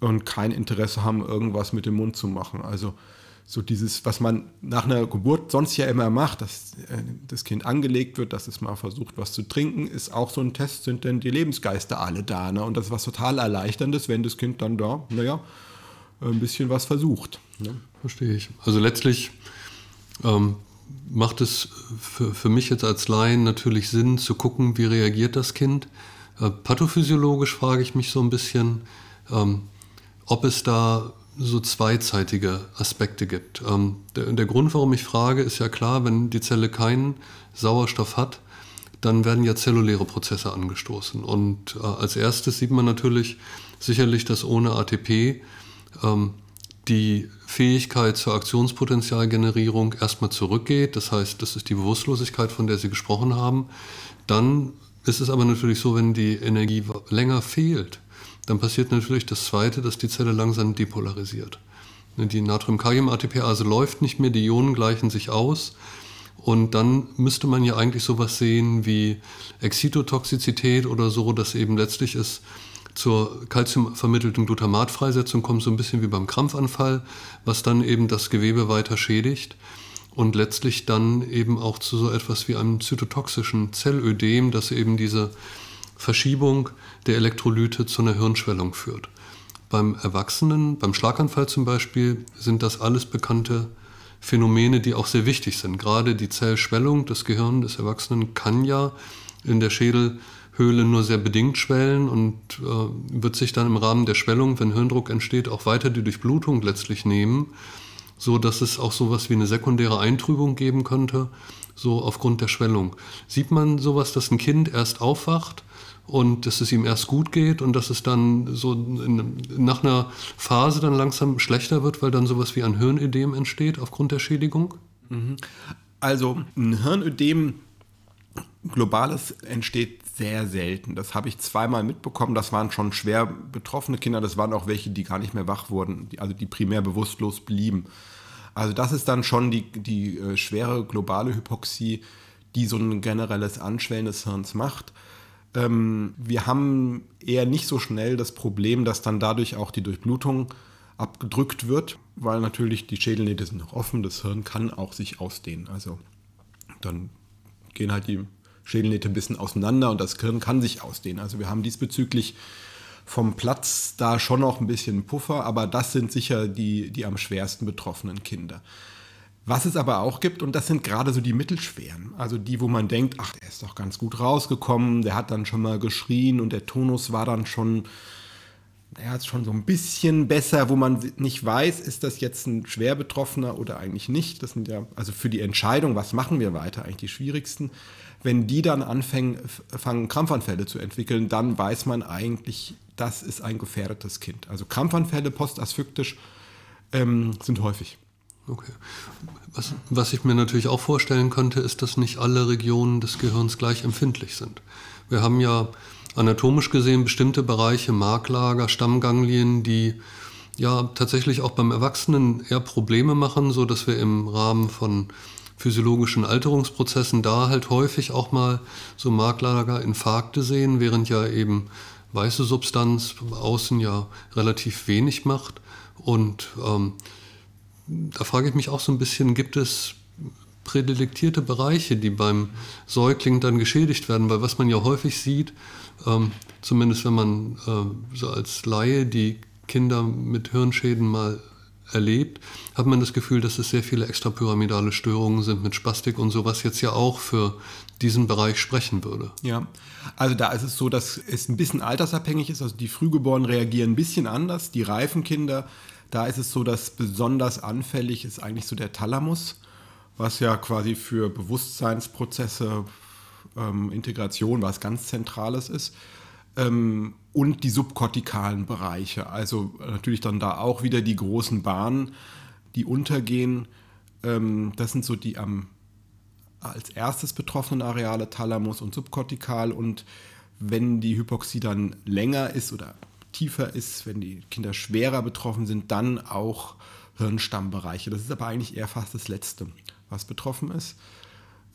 und kein Interesse haben, irgendwas mit dem Mund zu machen. Also so dieses, was man nach einer Geburt sonst ja immer macht, dass äh, das Kind angelegt wird, dass es mal versucht, was zu trinken, ist auch so ein Test, sind denn die Lebensgeister alle da. Ne? Und das ist was total Erleichterndes, wenn das Kind dann da, naja, ein bisschen was versucht. Ne? Verstehe ich. Also letztlich ähm, macht es für, für mich jetzt als Laien natürlich Sinn zu gucken, wie reagiert das Kind. Äh, pathophysiologisch frage ich mich so ein bisschen, ähm, ob es da so zweizeitige Aspekte gibt. Ähm, der, der, Grund, warum ich frage, ist ja klar, wenn die Zelle keinen Sauerstoff hat, dann werden ja zelluläre Prozesse angestoßen. Und äh, als erstes sieht man natürlich sicherlich, dass ohne ATP ähm, die Fähigkeit zur Aktionspotenzialgenerierung erstmal zurückgeht. Das heißt, das ist die Bewusstlosigkeit, von der Sie gesprochen haben. Dann ist es aber natürlich so, wenn die Energie länger fehlt, dann passiert natürlich das Zweite, dass die Zelle langsam depolarisiert. Die Natrium-Kalium-ATPase läuft nicht mehr, die Ionen gleichen sich aus. Und dann müsste man ja eigentlich sowas sehen wie Exitotoxizität oder so, dass eben letztlich es zur kalziumvermittelten Glutamatfreisetzung kommt, so ein bisschen wie beim Krampfanfall, was dann eben das Gewebe weiter schädigt und letztlich dann eben auch zu so etwas wie einem zytotoxischen Zellödem, das eben diese Verschiebung der Elektrolyte zu einer Hirnschwellung führt. Beim Erwachsenen, beim Schlaganfall zum Beispiel, sind das alles bekannte Phänomene, die auch sehr wichtig sind. Gerade die Zellschwellung des Gehirns des Erwachsenen kann ja in der Schädelhöhle nur sehr bedingt schwellen und äh, wird sich dann im Rahmen der Schwellung, wenn Hirndruck entsteht, auch weiter die Durchblutung letztlich nehmen, so dass es auch sowas wie eine sekundäre Eintrübung geben könnte, so aufgrund der Schwellung. Sieht man sowas, dass ein Kind erst aufwacht und dass es ihm erst gut geht und dass es dann so in, nach einer Phase dann langsam schlechter wird, weil dann sowas wie ein Hirnödem entsteht aufgrund der Schädigung? Mhm. Also ein Hirnödem globales entsteht sehr selten. Das habe ich zweimal mitbekommen. Das waren schon schwer betroffene Kinder. Das waren auch welche, die gar nicht mehr wach wurden, also die primär bewusstlos blieben. Also das ist dann schon die, die äh, schwere globale Hypoxie, die so ein generelles Anschwellen des Hirns macht. Ähm, wir haben eher nicht so schnell das Problem, dass dann dadurch auch die Durchblutung abgedrückt wird, weil natürlich die Schädelnähte sind noch offen, das Hirn kann auch sich ausdehnen. Also dann gehen halt die Schädelnähte ein bisschen auseinander und das Hirn kann sich ausdehnen. Also wir haben diesbezüglich vom Platz da schon noch ein bisschen Puffer, aber das sind sicher die, die am schwersten betroffenen Kinder. Was es aber auch gibt, und das sind gerade so die mittelschweren, also die, wo man denkt, ach, der ist doch ganz gut rausgekommen, der hat dann schon mal geschrien und der Tonus war dann schon, er hat schon so ein bisschen besser, wo man nicht weiß, ist das jetzt ein schwer Betroffener oder eigentlich nicht. Das sind ja, also für die Entscheidung, was machen wir weiter, eigentlich die schwierigsten. Wenn die dann anfangen, fangen Krampfanfälle zu entwickeln, dann weiß man eigentlich, das ist ein gefährdetes Kind. Also Krampfanfälle postasphyctisch ähm, sind häufig. Okay. Was, was ich mir natürlich auch vorstellen könnte, ist, dass nicht alle Regionen des Gehirns gleich empfindlich sind. Wir haben ja anatomisch gesehen bestimmte Bereiche, Marklager, Stammganglien, die ja tatsächlich auch beim Erwachsenen eher Probleme machen, so dass wir im Rahmen von physiologischen Alterungsprozessen da halt häufig auch mal so Marklager, Infarkte sehen, während ja eben weiße Substanz außen ja relativ wenig macht. Und ähm, da frage ich mich auch so ein bisschen, gibt es prädelektierte Bereiche, die beim Säugling dann geschädigt werden? Weil was man ja häufig sieht, ähm, zumindest wenn man äh, so als Laie die Kinder mit Hirnschäden mal erlebt, hat man das Gefühl, dass es sehr viele extrapyramidale Störungen sind mit Spastik und so, was jetzt ja auch für diesen Bereich sprechen würde. Ja, also da ist es so, dass es ein bisschen altersabhängig ist. Also die Frühgeborenen reagieren ein bisschen anders. Die reifen Kinder da ist es so, dass besonders anfällig ist eigentlich so der Thalamus, was ja quasi für Bewusstseinsprozesse, ähm, Integration was ganz Zentrales ist. Ähm, und die subkortikalen Bereiche, also natürlich dann da auch wieder die großen Bahnen, die untergehen. Ähm, das sind so die am als erstes betroffenen Areale Thalamus und subkortikal und wenn die Hypoxie dann länger ist oder tiefer ist, wenn die Kinder schwerer betroffen sind, dann auch Hirnstammbereiche. Das ist aber eigentlich eher fast das Letzte, was betroffen ist.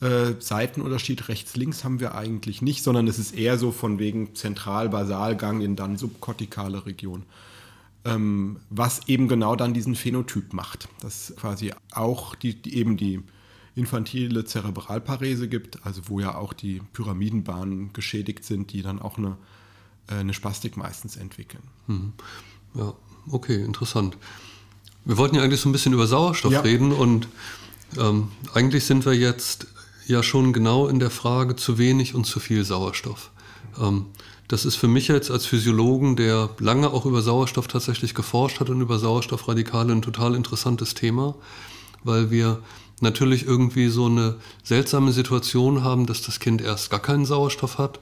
Äh, Seitenunterschied rechts-links haben wir eigentlich nicht, sondern es ist eher so von wegen Zentral-Basalganglien, dann subkortikale Region. Ähm, was eben genau dann diesen Phänotyp macht. Dass quasi auch die, die eben die infantile Zerebralparese gibt, also wo ja auch die Pyramidenbahnen geschädigt sind, die dann auch eine äh, eine Spastik meistens entwickeln. Mhm. Ja, okay, interessant. Wir wollten ja eigentlich so ein bisschen über Sauerstoff ja. reden und ähm, eigentlich sind wir jetzt ja schon genau in der Frage zu wenig und zu viel Sauerstoff. Ähm, das ist für mich jetzt als Physiologen, der lange auch über Sauerstoff tatsächlich geforscht hat und über Sauerstoffradikale ein total interessantes Thema, weil wir natürlich irgendwie so eine seltsame Situation haben, dass das Kind erst gar keinen Sauerstoff hat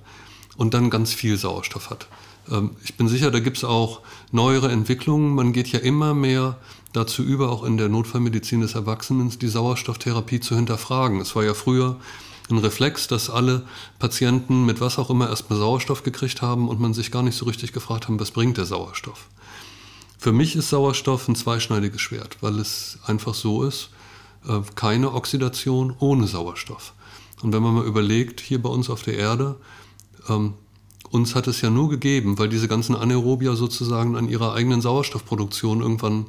und dann ganz viel Sauerstoff hat. Ähm, ich bin sicher, da gibt es auch neuere Entwicklungen. Man geht ja immer mehr dazu über, auch in der Notfallmedizin des Erwachsenen, die Sauerstofftherapie zu hinterfragen. Es war ja früher ein Reflex, dass alle Patienten mit was auch immer erstmal Sauerstoff gekriegt haben und man sich gar nicht so richtig gefragt haben, was bringt der Sauerstoff. Für mich ist Sauerstoff ein zweischneidiges Schwert, weil es einfach so ist, äh, keine Oxidation ohne Sauerstoff. Und wenn man mal überlegt, hier bei uns auf der Erde, ähm, uns hat es ja nur gegeben, weil diese ganzen Anaerobier sozusagen an ihrer eigenen Sauerstoffproduktion irgendwann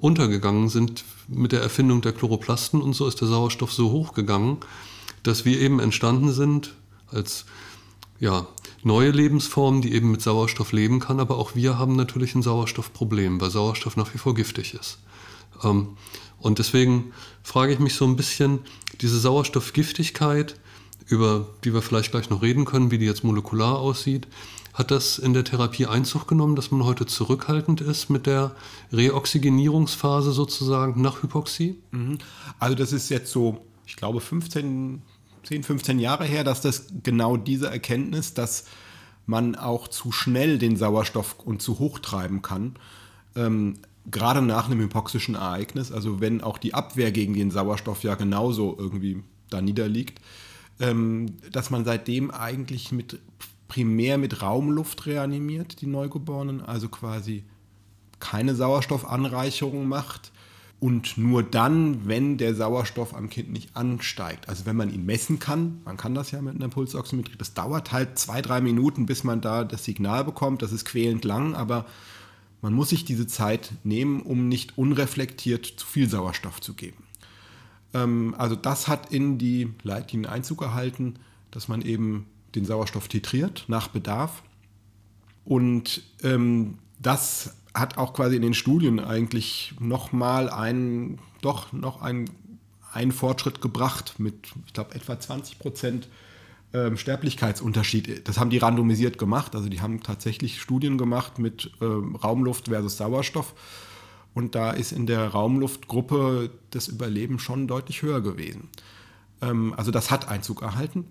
untergegangen sind mit der Erfindung der Chloroplasten und so ist der Sauerstoff so hochgegangen, dass wir eben entstanden sind als ja, neue Lebensform, die eben mit Sauerstoff leben kann, aber auch wir haben natürlich ein Sauerstoffproblem, weil Sauerstoff nach wie vor giftig ist. Ähm, und deswegen frage ich mich so ein bisschen, diese Sauerstoffgiftigkeit, über die wir vielleicht gleich noch reden können, wie die jetzt molekular aussieht. Hat das in der Therapie Einzug genommen, dass man heute zurückhaltend ist mit der Reoxygenierungsphase sozusagen nach Hypoxie? Mhm. Also das ist jetzt so, ich glaube 15, 10, 15 Jahre her, dass das genau diese Erkenntnis, dass man auch zu schnell den Sauerstoff und zu hoch treiben kann, ähm, gerade nach einem hypoxischen Ereignis, also wenn auch die Abwehr gegen den Sauerstoff ja genauso irgendwie da niederliegt, ähm, dass man seitdem eigentlich mit, primär mit Raumluft reanimiert, die Neugeborenen, also quasi keine Sauerstoffanreicherung macht und nur dann, wenn der Sauerstoff am Kind nicht ansteigt. Also wenn man ihn messen kann, man kann das ja mit einer Pulsoximetrie, das dauert halt zwei, drei Minuten, bis man da das Signal bekommt, das ist quälend lang, aber man muss sich diese Zeit nehmen, um nicht unreflektiert zu viel Sauerstoff zu geben. Ähm, also das hat in die Leitlinien Einzug erhalten, dass man eben den Sauerstoff titriert nach Bedarf Und ähm, das hat auch quasi in den Studien eigentlich nochmal einen, doch noch einen, einen Fortschritt gebracht mit, ich glaube, etwa 20 Prozent ähm, Sterblichkeitsunterschied. Das haben die randomisiert gemacht. Also die haben tatsächlich Studien gemacht mit ähm, Raumluft versus Sauerstoff. Und da ist in der Raumluftgruppe das Überleben schon deutlich höher gewesen. Ähm, also das hat Einzug erhalten.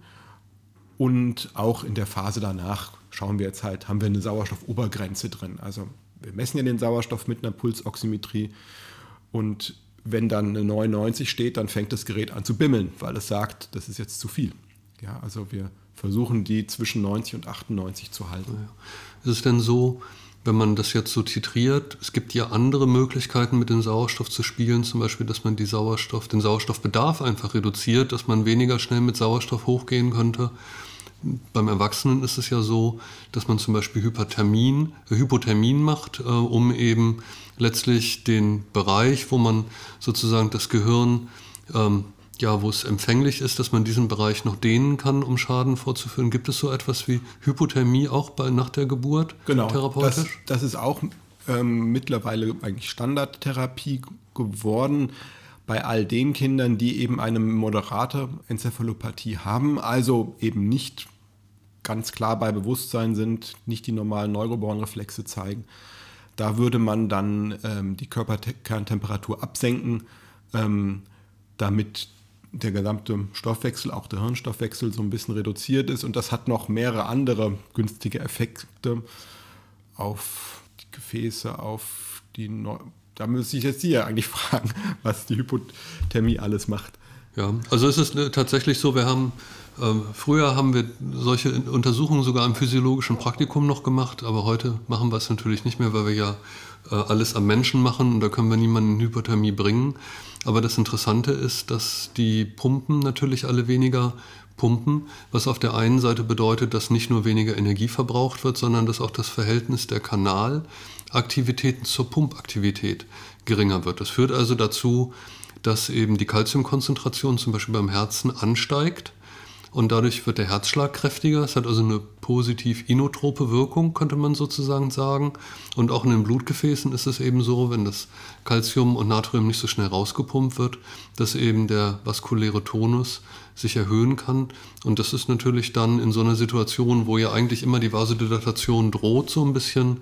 Und auch in der Phase danach schauen wir jetzt halt, haben wir eine Sauerstoffobergrenze drin. Also wir messen ja den Sauerstoff mit einer Pulsoximetrie und wenn dann eine 99 steht, dann fängt das Gerät an zu bimmeln, weil es sagt, das ist jetzt zu viel. Ja, also wir versuchen die zwischen 90 und 98 zu halten. Ist es denn so, wenn man das jetzt so titriert, es gibt ja andere Möglichkeiten mit dem Sauerstoff zu spielen, zum Beispiel, dass man die Sauerstoff, den Sauerstoffbedarf einfach reduziert, dass man weniger schnell mit Sauerstoff hochgehen könnte. Beim Erwachsenen ist es ja so, dass man zum Beispiel Hyperthermin, äh, Hypothermin macht, äh, um eben letztlich den Bereich, wo man sozusagen das Gehirn, ähm, ja, wo es empfänglich ist, dass man diesen Bereich noch dehnen kann, um Schaden vorzuführen. Gibt es so etwas wie Hypothermie auch bei, nach der Geburt genau, therapeutisch? Das, das ist auch ähm, mittlerweile eigentlich Standardtherapie geworden bei all den Kindern, die eben eine moderate Enzephalopathie haben, also eben nicht ganz klar bei Bewusstsein sind, nicht die normalen Neurobornreflexe zeigen. Da würde man dann ähm, die Körperkerntemperatur absenken, ähm, damit der gesamte Stoffwechsel, auch der Hirnstoffwechsel, so ein bisschen reduziert ist. Und das hat noch mehrere andere günstige Effekte auf die Gefäße, auf die Neu da müsste ich jetzt Sie ja eigentlich fragen, was die Hypothermie alles macht. Ja, also es ist äh, tatsächlich so, wir haben früher haben wir solche Untersuchungen sogar im physiologischen Praktikum noch gemacht, aber heute machen wir es natürlich nicht mehr, weil wir ja äh, alles am Menschen machen und da können wir niemanden in Hypothermie bringen. Aber das Interessante ist, dass die Pumpen natürlich alle weniger pumpen, was auf der einen Seite bedeutet, dass nicht nur weniger Energie verbraucht wird, sondern dass auch das Verhältnis der Kanal Aktivitäten zur Pumpaktivität geringer wird. Das führt also dazu, dass eben die Kalziumkonzentration zum Beispiel beim Herzen ansteigt und dadurch wird der Herzschlag kräftiger. Es hat also eine positiv inotrope Wirkung, könnte man sozusagen sagen. Und auch in den Blutgefäßen ist es eben so, wenn das Calcium und Natrium nicht so schnell rausgepumpt wird, dass eben der vaskuläre Tonus sich erhöhen kann. Und das ist natürlich dann in so einer Situation, wo ja eigentlich immer die Vasodilatation droht, so ein bisschen,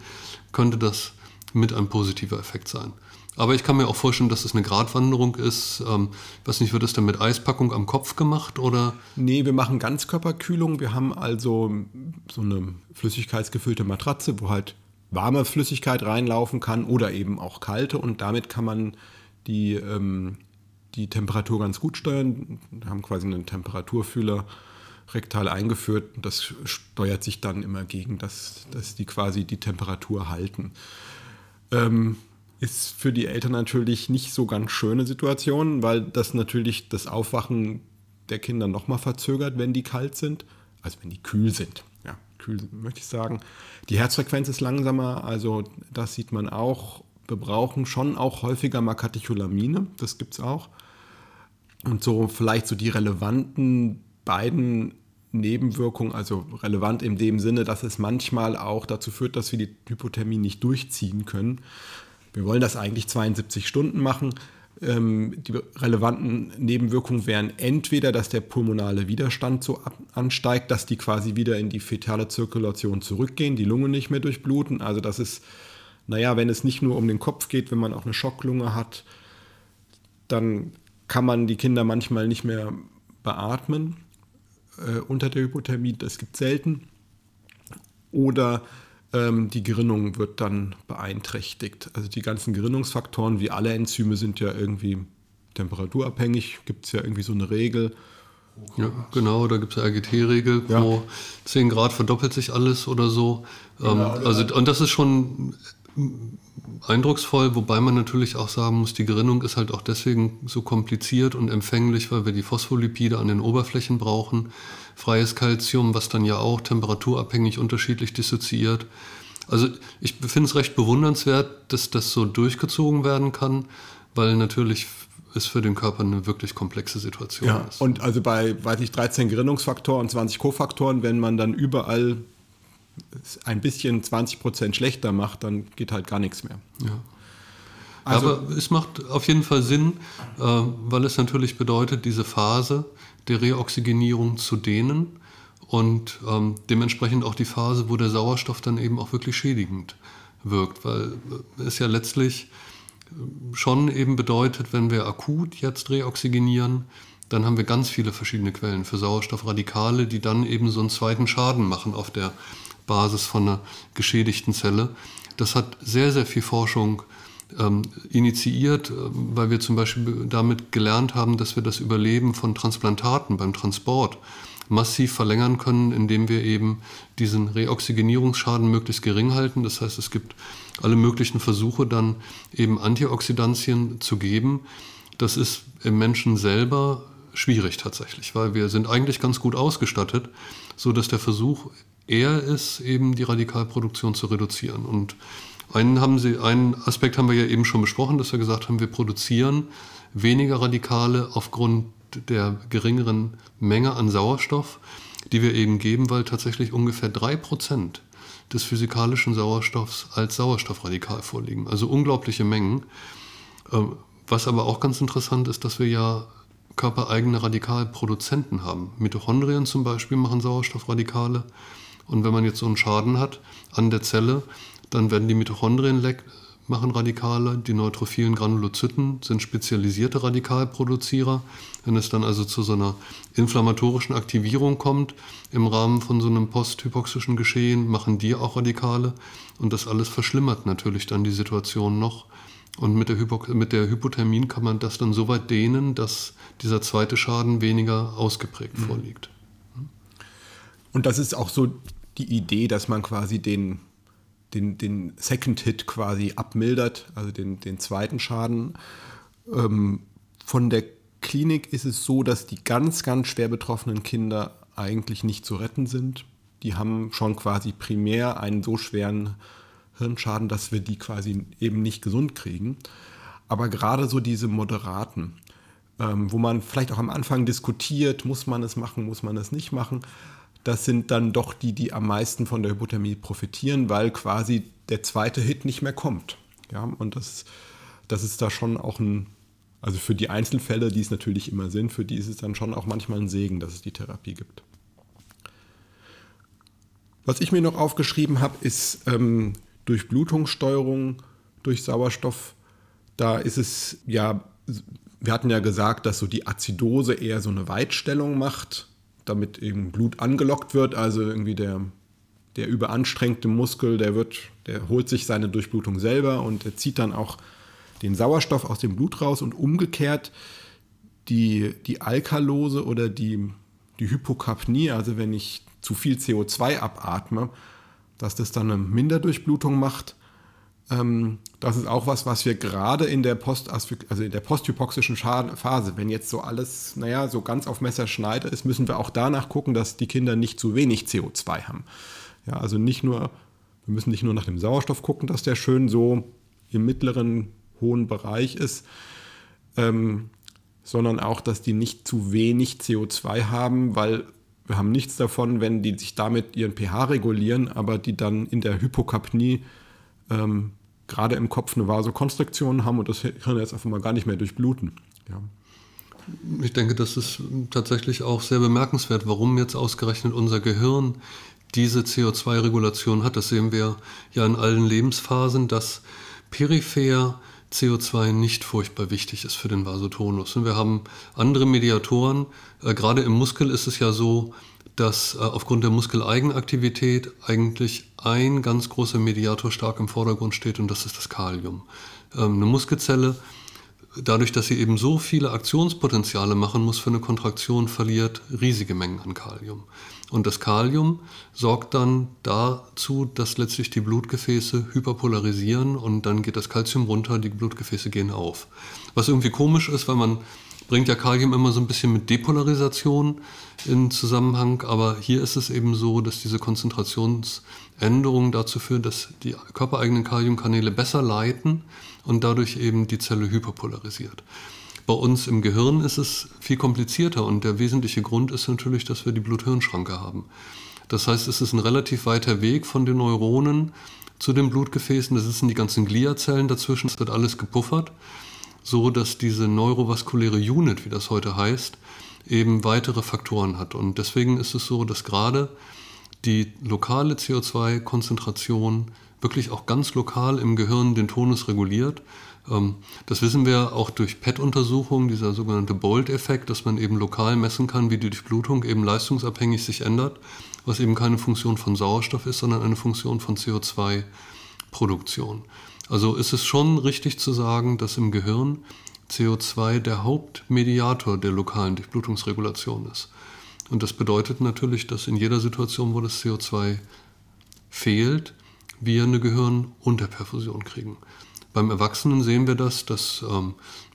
könnte das mit ein positiver Effekt sein. Aber ich kann mir auch vorstellen, dass es eine Gratwanderung ist. Ähm, weiß nicht, wird das dann mit Eispackung am Kopf gemacht oder? Nee, wir machen Ganzkörperkühlung. Wir haben also so eine flüssigkeitsgefüllte Matratze, wo halt warme Flüssigkeit reinlaufen kann oder eben auch kalte und damit kann man die, ähm, die Temperatur ganz gut steuern. Wir haben quasi einen Temperaturfühler rektal eingeführt. Das steuert sich dann immer gegen, dass, dass die quasi die Temperatur halten. Ähm, ist für die Eltern natürlich nicht so ganz schöne Situation, weil das natürlich das Aufwachen der Kinder nochmal verzögert, wenn die kalt sind, also wenn die kühl sind. Ja, kühl möchte ich sagen. Die Herzfrequenz ist langsamer, also das sieht man auch. Wir brauchen schon auch häufiger mal Katecholamine, das gibt es auch. Und so vielleicht so die relevanten beiden Nebenwirkungen, also relevant in dem Sinne, dass es manchmal auch dazu führt, dass wir die Hypothermie nicht durchziehen können. Wir wollen das eigentlich 72 Stunden machen. Ähm, die relevanten Nebenwirkungen wären entweder, dass der pulmonale Widerstand so ansteigt, dass die quasi wieder in die fetale Zirkulation zurückgehen, die Lunge nicht mehr durchbluten. Also das ist, naja, wenn es nicht nur um den Kopf geht, wenn man auch eine Schocklunge hat, dann kann man die Kinder manchmal nicht mehr beatmen äh, unter der Hypothermie. Das gibt selten. Oder die Gerinnung wird dann beeinträchtigt. Also die ganzen Gerinnungsfaktoren, wie alle Enzyme, sind ja irgendwie temperaturabhängig. Gibt es ja irgendwie so eine Regel. Ja, genau, da gibt es eine RGT-Regel, ja. wo 10 Grad verdoppelt sich alles oder so. Ähm, genau, also, und das ist schon eindrucksvoll, wobei man natürlich auch sagen muss, die Gerinnung ist halt auch deswegen so kompliziert und empfänglich, weil wir die Phospholipide an den Oberflächen brauchen. Freies Calcium, was dann ja auch temperaturabhängig unterschiedlich dissoziiert. Also ich finde es recht bewundernswert, dass das so durchgezogen werden kann, weil natürlich es für den Körper eine wirklich komplexe Situation ja, ist. Und also bei, weiß ich, 13 Gerinnungsfaktoren und 20 Kofaktoren, wenn man dann überall ein bisschen 20 Prozent schlechter macht, dann geht halt gar nichts mehr. Ja. Also, Aber es macht auf jeden Fall Sinn, äh, weil es natürlich bedeutet, diese Phase der Reoxygenierung zu dehnen und ähm, dementsprechend auch die Phase, wo der Sauerstoff dann eben auch wirklich schädigend wirkt, weil es ja letztlich äh, schon eben bedeutet, wenn wir akut jetzt reoxygenieren, dann haben wir ganz viele verschiedene Quellen für Sauerstoffradikale, die dann eben so einen zweiten Schaden machen auf der Basis von einer geschädigten Zelle. Das hat sehr, sehr viel Forschung ähm, initiiert, äh, weil wir zum Beispiel damit gelernt haben, dass wir das Überleben von Transplantaten beim Transport massiv verlängern können, indem wir eben diesen Reoxygenierungsschaden möglichst gering halten. Das heißt, es gibt alle möglichen Versuche, dann eben Antioxidantien zu geben. Das ist im Menschen selber schwierig tatsächlich, weil wir sind eigentlich ganz gut ausgestattet, so dass der Versuch eher ist, eben die Radikalproduktion zu reduzieren. Und einen, haben Sie, einen Aspekt haben wir ja eben schon besprochen, dass wir gesagt haben, wir produzieren weniger Radikale aufgrund der geringeren Menge an Sauerstoff, die wir eben geben, weil tatsächlich ungefähr drei Prozent des physikalischen Sauerstoffs als Sauerstoffradikal vorliegen. Also unglaubliche Mengen. Ähm, was aber auch ganz interessant ist, dass wir ja körpereigene Radikalproduzenten haben. Mitochondrien zum Beispiel machen Sauerstoffradikale. Und wenn man jetzt so einen Schaden hat an der Zelle, dann werden die Mitochondrien machen Radikale. Die neutrophilen Granulozyten sind spezialisierte Radikalproduzierer. Wenn es dann also zu so einer inflammatorischen Aktivierung kommt im Rahmen von so einem posthypoxischen Geschehen, machen die auch Radikale. Und das alles verschlimmert natürlich dann die Situation noch. Und mit der, Hypo mit der Hypothermie kann man das dann so weit dehnen, dass dieser zweite Schaden weniger ausgeprägt mhm. vorliegt. Und das ist auch so die Idee, dass man quasi den, den, den Second Hit quasi abmildert, also den, den zweiten Schaden. Ähm, von der Klinik ist es so, dass die ganz, ganz schwer betroffenen Kinder eigentlich nicht zu retten sind. Die haben schon quasi primär einen so schweren Hirnschaden, dass wir die quasi eben nicht gesund kriegen. Aber gerade so diese moderaten, ähm, wo man vielleicht auch am Anfang diskutiert, muss man es machen, muss man es nicht machen, das sind dann doch die, die am meisten von der Hypothermie profitieren, weil quasi der zweite Hit nicht mehr kommt. Ja, und das, das ist da schon auch ein, also für die Einzelfälle, die es natürlich immer sind, für die ist es dann schon auch manchmal ein Segen, dass es die Therapie gibt. Was ich mir noch aufgeschrieben habe, ist ähm, Durchblutungssteuerung durch Sauerstoff. Da ist es ja, wir hatten ja gesagt, dass so die Azidose eher so eine Weitstellung macht damit eben Blut angelockt wird, also irgendwie der, der überanstrengte Muskel, der wird, der holt sich seine Durchblutung selber und der zieht dann auch den Sauerstoff aus dem Blut raus und umgekehrt die, die Alkalose oder die, die Hypokapnie, also wenn ich zu viel CO2 abatme, dass das dann eine Minderdurchblutung macht ähm, das ist auch was, was wir gerade in der Post, also in der posthypoxischen Phase, wenn jetzt so alles, naja, so ganz auf Messerschneide ist, müssen wir auch danach gucken, dass die Kinder nicht zu wenig CO2 haben. Ja, also nicht nur, wir müssen nicht nur nach dem Sauerstoff gucken, dass der schön so im mittleren, hohen Bereich ist, ähm, sondern auch, dass die nicht zu wenig CO2 haben, weil wir haben nichts davon, wenn die sich damit ihren pH regulieren, aber die dann in der Hypokapnie ähm, gerade im Kopf eine Vasokonstriktion haben und das Hirn jetzt einfach mal gar nicht mehr durchbluten. Ja. Ich denke, das ist tatsächlich auch sehr bemerkenswert, warum jetzt ausgerechnet unser Gehirn diese CO2-Regulation hat. Das sehen wir ja in allen Lebensphasen, dass peripher CO2 nicht furchtbar wichtig ist für den Vasotonus. Und wir haben andere Mediatoren. Äh, gerade im Muskel ist es ja so, dass äh, aufgrund der Muskeleigenaktivität eigentlich ein ganz großer Mediator stark im Vordergrund steht und das ist das Kalium. Ähm, eine Muskelzelle, dadurch, dass sie eben so viele Aktionspotenziale machen muss für eine Kontraktion, verliert riesige Mengen an Kalium. Und das Kalium sorgt dann dazu, dass letztlich die Blutgefäße hyperpolarisieren und dann geht das Kalzium runter, die Blutgefäße gehen auf. Was irgendwie komisch ist, weil man bringt ja Kalium immer so ein bisschen mit Depolarisation in Zusammenhang, aber hier ist es eben so, dass diese Konzentrationsänderung dazu führt, dass die körpereigenen Kaliumkanäle besser leiten und dadurch eben die Zelle hyperpolarisiert. Bei uns im Gehirn ist es viel komplizierter und der wesentliche Grund ist natürlich, dass wir die Blut-Hirn-Schranke haben. Das heißt, es ist ein relativ weiter Weg von den Neuronen zu den Blutgefäßen. Da sitzen die ganzen Gliazellen dazwischen. Es wird alles gepuffert, so dass diese neurovaskuläre Unit, wie das heute heißt, eben weitere Faktoren hat. Und deswegen ist es so, dass gerade die lokale CO2-Konzentration wirklich auch ganz lokal im Gehirn den Tonus reguliert. Ähm, das wissen wir auch durch PET-Untersuchungen, dieser sogenannte Bold-Effekt, dass man eben lokal messen kann, wie die Durchblutung eben leistungsabhängig sich ändert, was eben keine Funktion von Sauerstoff ist, sondern eine Funktion von CO2-Produktion. Also ist es schon richtig zu sagen, dass im Gehirn CO2 der Hauptmediator der lokalen Durchblutungsregulation ist. Und das bedeutet natürlich, dass in jeder Situation, wo das CO2 fehlt, wir eine Gehirnunterperfusion kriegen. Beim Erwachsenen sehen wir das, dass ähm,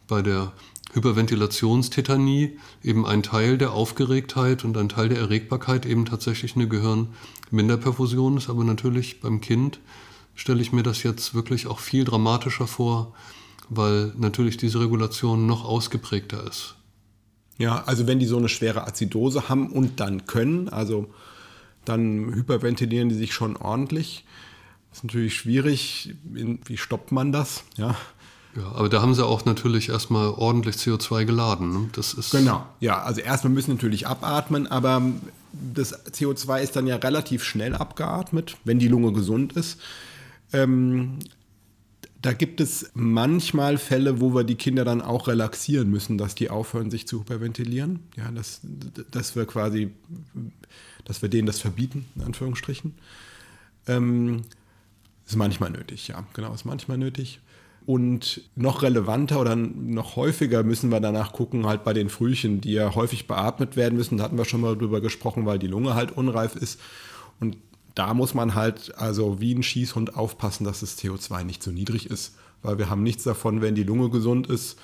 bei der Hyperventilationstetanie eben ein Teil der Aufgeregtheit und ein Teil der Erregbarkeit eben tatsächlich eine Gehirnminderperfusion ist. Aber natürlich beim Kind stelle ich mir das jetzt wirklich auch viel dramatischer vor, weil natürlich diese Regulation noch ausgeprägter ist. Ja, also wenn die so eine schwere Azidose haben und dann können, also dann hyperventilieren die sich schon ordentlich. Das ist natürlich schwierig. Wie stoppt man das? Ja. Ja, aber da haben sie auch natürlich erstmal ordentlich CO2 geladen. Ne? Das ist genau, ja. Also erstmal müssen natürlich abatmen, aber das CO2 ist dann ja relativ schnell abgeatmet, wenn die Lunge gesund ist. Ähm, da gibt es manchmal Fälle, wo wir die Kinder dann auch relaxieren müssen, dass die aufhören, sich zu hyperventilieren. Ja, dass, dass wir quasi, dass wir denen das verbieten, in Anführungsstrichen. Ähm, ist manchmal nötig, ja, genau, ist manchmal nötig. Und noch relevanter oder noch häufiger müssen wir danach gucken, halt bei den Frühchen, die ja häufig beatmet werden müssen. Da hatten wir schon mal drüber gesprochen, weil die Lunge halt unreif ist. Und da muss man halt also wie ein Schießhund aufpassen, dass das CO2 nicht zu niedrig ist, weil wir haben nichts davon, wenn die Lunge gesund ist,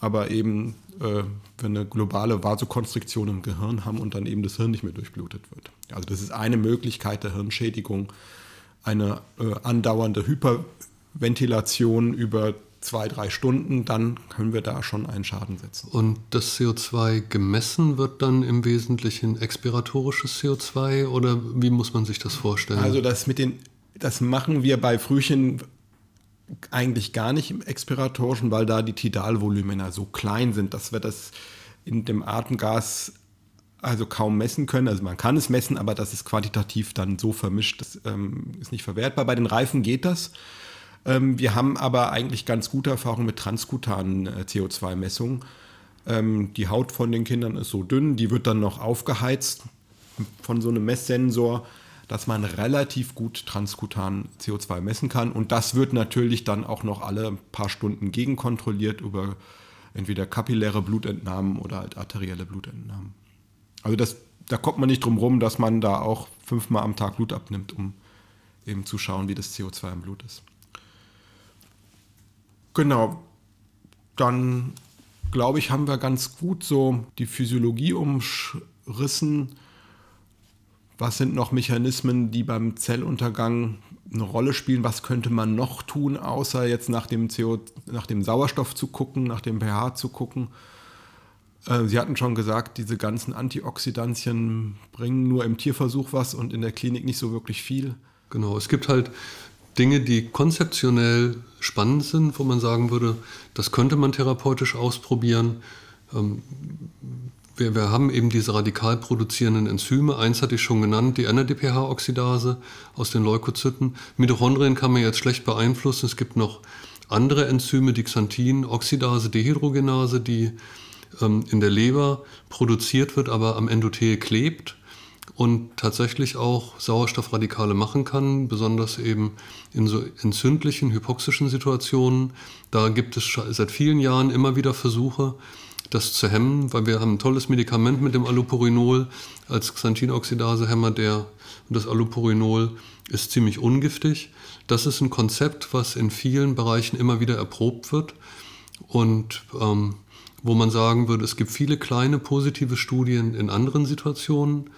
aber eben äh, wenn eine globale Vasokonstriktion im Gehirn haben und dann eben das Hirn nicht mehr durchblutet wird. Also das ist eine Möglichkeit der Hirnschädigung, eine äh, andauernde Hyperventilation über zwei, drei Stunden, dann können wir da schon einen Schaden setzen. Und das CO2 gemessen wird dann im Wesentlichen expiratorisches CO2 oder wie muss man sich das vorstellen? Also das mit den, das machen wir bei Frühchen eigentlich gar nicht im expiratorischen, weil da die Tidalvolumina so klein sind, dass wir das in dem Atemgas also kaum messen können. Also man kann es messen, aber das ist quantitativ dann so vermischt, das ähm, ist nicht verwertbar. Bei den Reifen geht das. Ähm, wir haben aber eigentlich ganz gute Erfahrungen mit transkutanen äh, CO2-Messungen. Ähm, die Haut von den Kindern ist so dünn, die wird dann noch aufgeheizt von so einem Messsensor, dass man relativ gut transkutan CO2 messen kann. Und das wird natürlich dann auch noch alle paar Stunden gegenkontrolliert über entweder kapilläre Blutentnahmen oder halt arterielle Blutentnahmen. Also das, da kommt man nicht drum rum, dass man da auch fünfmal am Tag Blut abnimmt, um eben zu schauen, wie das CO2 im Blut ist. Genau. Dann glaube ich, haben wir ganz gut so die Physiologie umrissen. Was sind noch Mechanismen, die beim Zelluntergang eine Rolle spielen? Was könnte man noch tun, außer jetzt nach dem, CO, nach dem Sauerstoff zu gucken, nach dem pH zu gucken? Äh, Sie hatten schon gesagt, diese ganzen Antioxidantien bringen nur im Tierversuch was und in der Klinik nicht so wirklich viel. Genau, es gibt halt Dinge, die konzeptionell spannend sind, wo man sagen würde, das könnte man therapeutisch ausprobieren. Ähm, wir, wir, haben eben diese radikal produzierenden Enzyme. Eins hatte ich schon genannt, die NADPH-Oxidase aus den Leukozyten. Mitochondrien kann man jetzt schlecht beeinflussen. Es gibt noch andere Enzyme, die Xanthin-Oxidase, Dehydrogenase, die ähm, in der Leber produziert wird, aber am Endothel klebt und tatsächlich auch Sauerstoffradikale machen kann, besonders eben in so entzündlichen, hypoxischen Situationen. Da gibt es seit vielen Jahren immer wieder Versuche, das zu hemmen, weil wir haben ein tolles Medikament mit dem Allopurinol als Xanthinoxidase-Hämmer, der das Allopurinol ist ziemlich ungiftig. Das ist ein Konzept, was in vielen Bereichen immer wieder erprobt wird und ähm, wo man sagen würde, es gibt viele kleine positive Studien in anderen Situationen,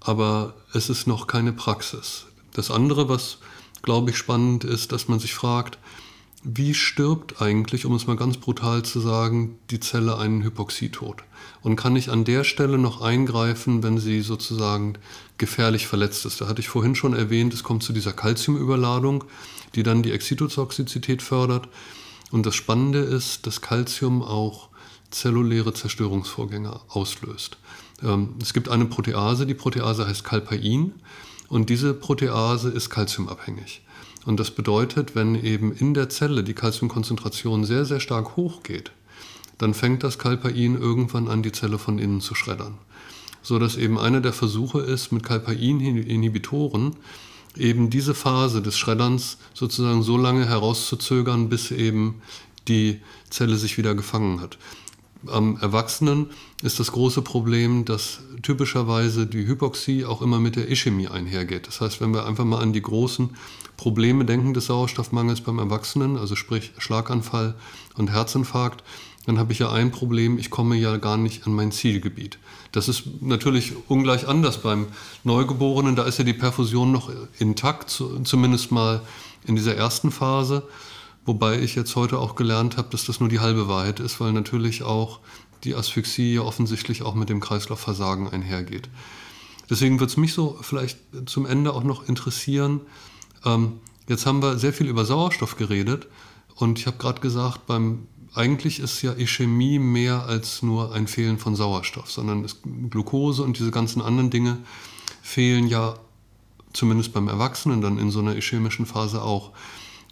aber es ist noch keine Praxis. Das andere, was, glaube ich, spannend ist, dass man sich fragt, wie stirbt eigentlich, um es mal ganz brutal zu sagen, die Zelle einen Hypoxietod? Und kann ich an der Stelle noch eingreifen, wenn sie sozusagen gefährlich verletzt ist? Da hatte ich vorhin schon erwähnt, es kommt zu dieser Calciumüberladung, die dann die Exitotoxizität fördert. Und das Spannende ist, dass Calcium auch zelluläre Zerstörungsvorgänge auslöst. Ähm, es gibt eine Protease, die Protease heißt Calpain und diese Protease ist calciumabhängig. Und das bedeutet, wenn eben in der Zelle die Calciumkonzentration sehr, sehr stark hochgeht, dann fängt das Calpain irgendwann an, die Zelle von innen zu schreddern. So dass eben einer der Versuche ist, mit Calpain-Inhibitoren eben diese Phase des Schredderns sozusagen so lange herauszuzögern, bis eben die Zelle sich wieder gefangen hat. Am Erwachsenen ist das große Problem, dass typischerweise die Hypoxie auch immer mit der Ischämie einhergeht. Das heißt, wenn wir einfach mal an die großen Probleme denken des Sauerstoffmangels beim Erwachsenen, also sprich Schlaganfall und Herzinfarkt, dann habe ich ja ein Problem, ich komme ja gar nicht an mein Zielgebiet. Das ist natürlich ungleich anders beim Neugeborenen, da ist ja die Perfusion noch intakt, zumindest mal in dieser ersten Phase. Wobei ich jetzt heute auch gelernt habe, dass das nur die halbe Wahrheit ist, weil natürlich auch die Asphyxie ja offensichtlich auch mit dem Kreislaufversagen einhergeht. Deswegen würde es mich so vielleicht zum Ende auch noch interessieren. Ähm, jetzt haben wir sehr viel über Sauerstoff geredet und ich habe gerade gesagt, beim eigentlich ist ja Ischämie mehr als nur ein Fehlen von Sauerstoff, sondern es, Glucose und diese ganzen anderen Dinge fehlen ja zumindest beim Erwachsenen dann in so einer ischämischen Phase auch.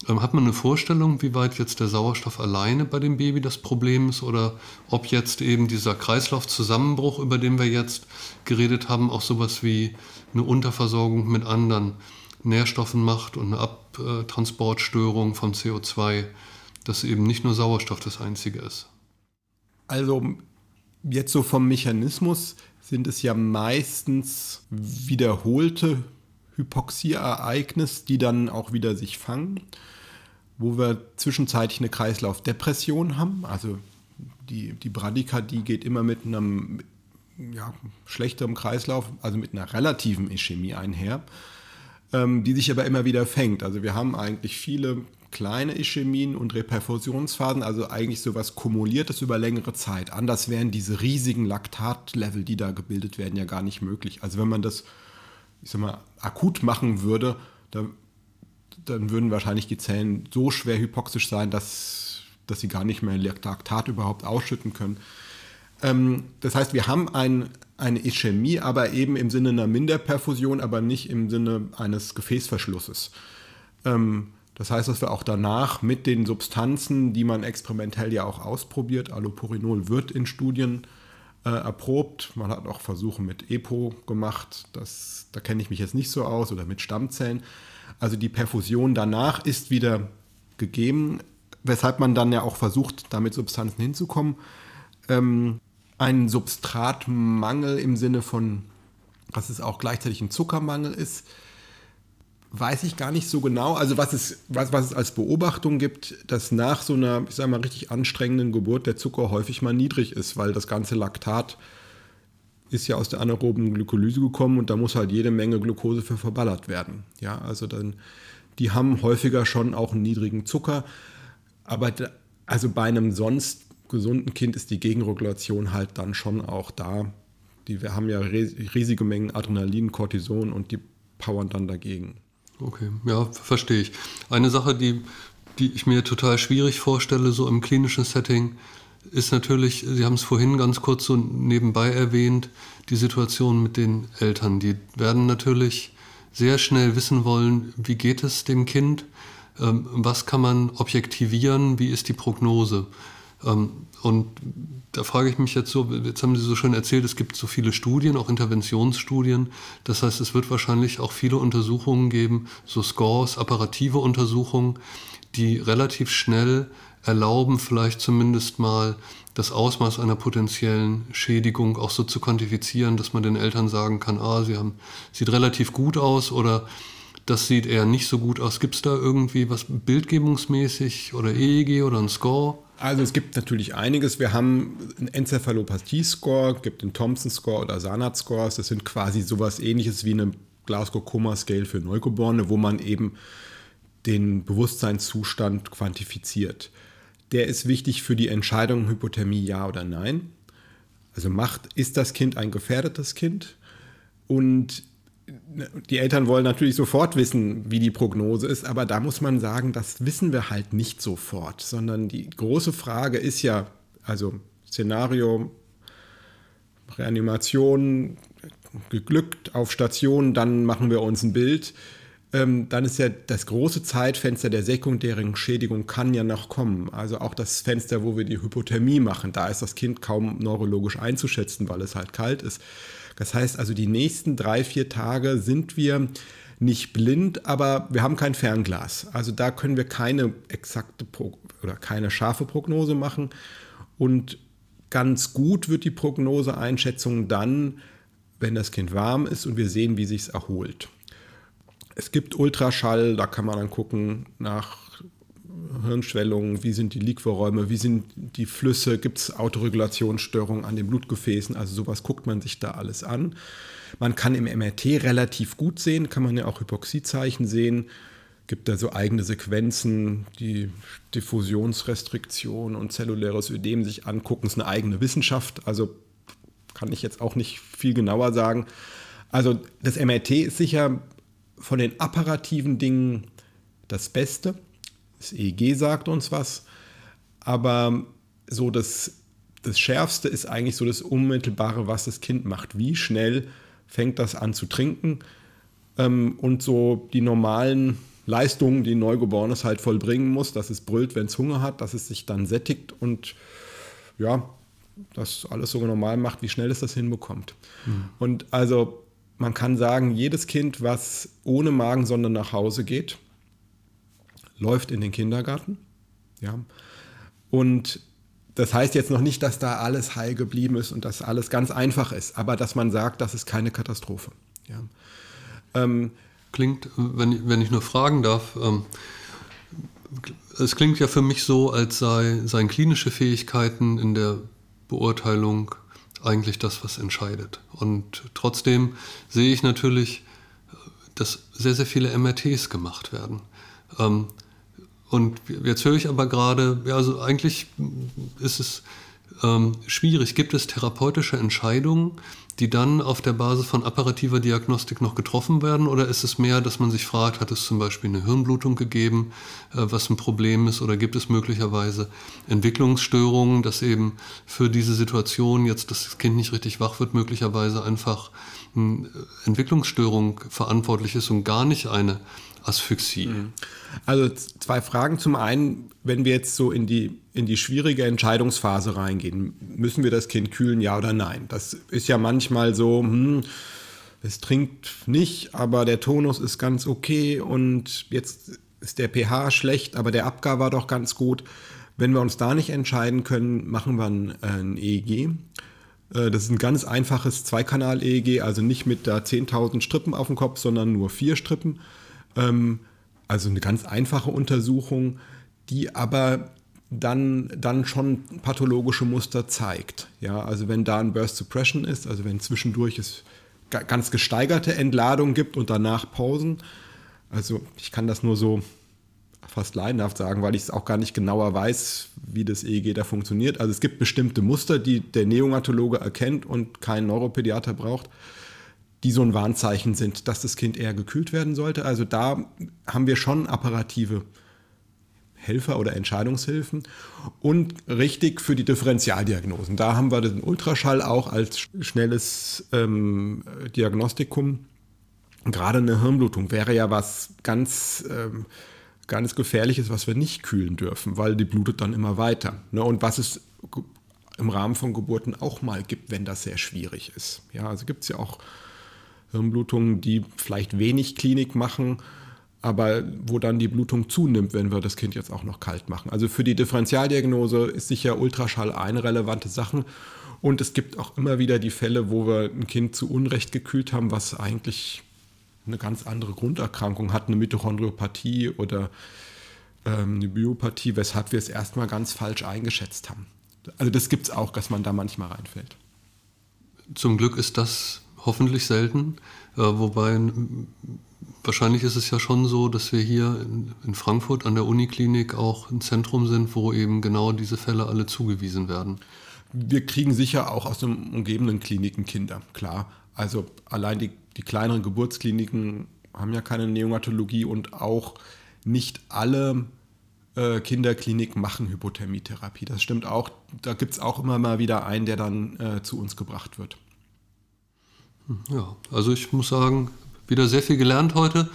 Ähm, hat man eine Vorstellung, wie weit jetzt der Sauerstoff alleine bei dem Baby das Problem ist oder ob jetzt eben dieser Kreislaufzusammenbruch, über den wir jetzt geredet haben, auch sowas wie eine Unterversorgung mit anderen Nährstoffen macht und eine Abtransportstörung vom CO2, dass eben nicht nur Sauerstoff das Einzige ist? Also jetzt so vom Mechanismus sind es ja meistens wiederholte Hypoxieereignis, die dann auch wieder sich fangen, wo wir zwischenzeitlich eine Kreislaufdepression haben. Also die, die Bradykardie geht immer mit einem ja, schlechteren Kreislauf, also mit einer relativen Ischämie einher, ähm, die sich aber immer wieder fängt. Also wir haben eigentlich viele kleine Ischämien und Reperfusionsphasen, also eigentlich sowas Kumuliertes über längere Zeit. Anders wären diese riesigen Laktatlevel, die da gebildet werden, ja gar nicht möglich. Also wenn man das ich sag mal, akut machen würde, dann, dann würden wahrscheinlich die Zellen so schwer hypoxisch sein, dass, dass sie gar nicht mehr Laktat überhaupt ausschütten können. Ähm, das heißt, wir haben ein, eine Ischämie, aber eben im Sinne einer Minderperfusion, aber nicht im Sinne eines Gefäßverschlusses. Ähm, das heißt, dass wir auch danach mit den Substanzen, die man experimentell ja auch ausprobiert, Allopurinol wird in Studien äh, erprobt. Man hat auch Versuche mit EPO gemacht. Das, da kenne ich mich jetzt nicht so aus oder mit Stammzellen. Also die Perfusion danach ist wieder gegeben, weshalb man dann ja auch versucht, damit Substanzen hinzukommen. Ähm, ein Substratmangel im Sinne von, dass es auch gleichzeitig ein Zuckermangel ist, weiß ich gar nicht so genau. Also was es, was, was es als Beobachtung gibt, dass nach so einer, ich sage mal, richtig anstrengenden Geburt der Zucker häufig mal niedrig ist, weil das ganze Laktat ist ja aus der anaeroben Glykolyse gekommen und da muss halt jede Menge Glucose für verballert werden. Ja, also dann, die haben häufiger schon auch einen niedrigen Zucker, aber da, also bei einem sonst gesunden Kind ist die Gegenregulation halt dann schon auch da. Die, wir haben ja riesige Mengen Adrenalin, Cortison und die powern dann dagegen. Okay, ja, verstehe ich. Eine Sache, die, die ich mir total schwierig vorstelle, so im klinischen Setting, ist natürlich, Sie haben es vorhin ganz kurz so nebenbei erwähnt, die Situation mit den Eltern. Die werden natürlich sehr schnell wissen wollen, wie geht es dem Kind, ähm, was kann man objektivieren, wie ist die Prognose. Ähm, und da frage ich mich jetzt so, jetzt haben Sie so schön erzählt, es gibt so viele Studien, auch Interventionsstudien. Das heißt, es wird wahrscheinlich auch viele Untersuchungen geben, so Scores, apparative Untersuchungen, die relativ schnell erlauben, vielleicht zumindest mal das Ausmaß einer potenziellen Schädigung auch so zu quantifizieren, dass man den Eltern sagen kann, ah, sie haben, sieht relativ gut aus oder das sieht eher nicht so gut aus. Gibt es da irgendwie was bildgebungsmäßig oder EEG oder ein Score? Also es gibt natürlich einiges. Wir haben einen Enzephalopathie-Score, gibt einen Thompson-Score oder Sanat-Scores. Das sind quasi sowas ähnliches wie eine Glasgow-Coma-Scale für Neugeborene, wo man eben den Bewusstseinszustand quantifiziert. Der ist wichtig für die Entscheidung Hypothermie ja oder nein. Also macht, ist das Kind ein gefährdetes Kind? Und die Eltern wollen natürlich sofort wissen, wie die Prognose ist, aber da muss man sagen, das wissen wir halt nicht sofort, sondern die große Frage ist ja, also Szenario, Reanimation, geglückt auf Station, dann machen wir uns ein Bild. Ähm, dann ist ja das große Zeitfenster der sekundären Schädigung kann ja noch kommen. Also auch das Fenster, wo wir die Hypothermie machen, da ist das Kind kaum neurologisch einzuschätzen, weil es halt kalt ist. Das heißt also, die nächsten drei, vier Tage sind wir nicht blind, aber wir haben kein Fernglas. Also da können wir keine exakte Pro oder keine scharfe Prognose machen. Und ganz gut wird die Prognoseeinschätzung dann, wenn das Kind warm ist und wir sehen, wie sich es erholt. Es gibt Ultraschall, da kann man dann gucken nach Hirnschwellungen, wie sind die Liquorräume, wie sind die Flüsse, gibt es Autoregulationsstörungen an den Blutgefäßen, also sowas guckt man sich da alles an. Man kann im MRT relativ gut sehen, kann man ja auch Hypoxiezeichen sehen, gibt da so eigene Sequenzen, die Diffusionsrestriktion und zelluläres Ödem sich angucken, ist eine eigene Wissenschaft, also kann ich jetzt auch nicht viel genauer sagen. Also das MRT ist sicher von den apparativen Dingen das Beste. Das EEG sagt uns was, aber so das, das Schärfste ist eigentlich so das Unmittelbare, was das Kind macht. Wie schnell fängt das an zu trinken ähm, und so die normalen Leistungen, die ein Neugeborenes halt vollbringen muss, dass es brüllt, wenn es Hunger hat, dass es sich dann sättigt und ja, das alles so normal macht, wie schnell es das hinbekommt. Mhm. Und also man kann sagen, jedes Kind, was ohne Magensonde nach Hause geht, läuft in den Kindergarten. Ja. Und das heißt jetzt noch nicht, dass da alles heil geblieben ist und dass alles ganz einfach ist, aber dass man sagt, das ist keine Katastrophe. Ja. Ähm, klingt, wenn, wenn ich nur fragen darf, ähm, es klingt ja für mich so, als sei, seien klinische Fähigkeiten in der Beurteilung eigentlich das, was entscheidet. Und trotzdem sehe ich natürlich, dass sehr, sehr viele MRTs gemacht werden. Ähm, und jetzt höre ich aber gerade, ja, also eigentlich ist es ähm, schwierig. Gibt es therapeutische Entscheidungen, die dann auf der Basis von apparativer Diagnostik noch getroffen werden? Oder ist es mehr, dass man sich fragt, hat es zum Beispiel eine Hirnblutung gegeben, äh, was ein Problem ist? Oder gibt es möglicherweise Entwicklungsstörungen, dass eben für diese Situation jetzt das Kind nicht richtig wach wird, möglicherweise einfach eine Entwicklungsstörung verantwortlich ist und gar nicht eine Asphyxie. Mhm. Also zwei Fragen. Zum einen, wenn wir jetzt so in die, in die schwierige Entscheidungsphase reingehen, müssen wir das Kind kühlen, ja oder nein? Das ist ja manchmal so, hm, es trinkt nicht, aber der Tonus ist ganz okay und jetzt ist der pH schlecht, aber der Abgar war doch ganz gut. Wenn wir uns da nicht entscheiden können, machen wir ein, ein EEG. Äh, das ist ein ganz einfaches Zweikanal-EEG, also nicht mit da 10.000 Strippen auf dem Kopf, sondern nur vier Strippen. Ähm, also eine ganz einfache Untersuchung, die aber dann, dann schon pathologische Muster zeigt. Ja, also wenn da ein Burst Suppression ist, also wenn zwischendurch es ganz gesteigerte Entladung gibt und danach Pausen. Also ich kann das nur so fast leidenhaft sagen, weil ich es auch gar nicht genauer weiß, wie das EEG da funktioniert. Also es gibt bestimmte Muster, die der Neonatologe erkennt und kein Neuropädiater braucht die so ein Warnzeichen sind, dass das Kind eher gekühlt werden sollte. Also da haben wir schon apparative Helfer oder Entscheidungshilfen und richtig für die Differentialdiagnosen. Da haben wir den Ultraschall auch als schnelles ähm, Diagnostikum. Gerade eine Hirnblutung wäre ja was ganz, ähm, ganz Gefährliches, was wir nicht kühlen dürfen, weil die blutet dann immer weiter. Ne? Und was es im Rahmen von Geburten auch mal gibt, wenn das sehr schwierig ist. Ja, also gibt es ja auch Hirnblutungen, die vielleicht wenig Klinik machen, aber wo dann die Blutung zunimmt, wenn wir das Kind jetzt auch noch kalt machen. Also für die Differentialdiagnose ist sicher Ultraschall eine relevante Sache. Und es gibt auch immer wieder die Fälle, wo wir ein Kind zu Unrecht gekühlt haben, was eigentlich eine ganz andere Grunderkrankung hat, eine Mitochondriopathie oder ähm, eine Biopathie, weshalb wir es erstmal ganz falsch eingeschätzt haben. Also das gibt es auch, dass man da manchmal reinfällt. Zum Glück ist das hoffentlich selten. Äh, wobei wahrscheinlich ist es ja schon so, dass wir hier in, in Frankfurt an der Uniklinik auch ein Zentrum sind, wo eben genau diese Fälle alle zugewiesen werden. Wir kriegen sicher auch aus den umgebenden Kliniken Kinder, klar. Also allein die, die kleineren Geburtskliniken haben ja keine Neonatologie und auch nicht alle äh, Kinderkliniken machen Hypothermietherapie. Das stimmt auch. Da gibt es auch immer mal wieder einen, der dann äh, zu uns gebracht wird. Ja, also ich muss sagen, wieder sehr viel gelernt heute.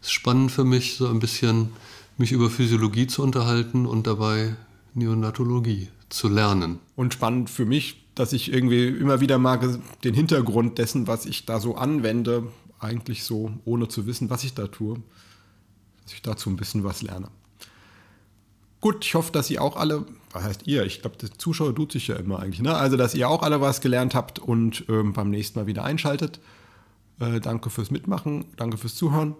Es ist spannend für mich, so ein bisschen mich über Physiologie zu unterhalten und dabei Neonatologie zu lernen. Und spannend für mich, dass ich irgendwie immer wieder mal den Hintergrund dessen, was ich da so anwende, eigentlich so, ohne zu wissen, was ich da tue, dass ich dazu ein bisschen was lerne. Gut, ich hoffe, dass ihr auch alle, was heißt ihr? Ich glaube, der Zuschauer tut sich ja immer eigentlich, ne? Also, dass ihr auch alle was gelernt habt und ähm, beim nächsten Mal wieder einschaltet. Äh, danke fürs Mitmachen, danke fürs Zuhören.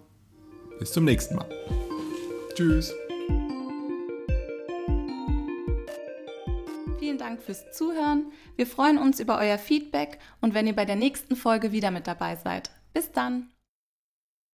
Bis zum nächsten Mal. Tschüss. Vielen Dank fürs Zuhören. Wir freuen uns über euer Feedback und wenn ihr bei der nächsten Folge wieder mit dabei seid. Bis dann.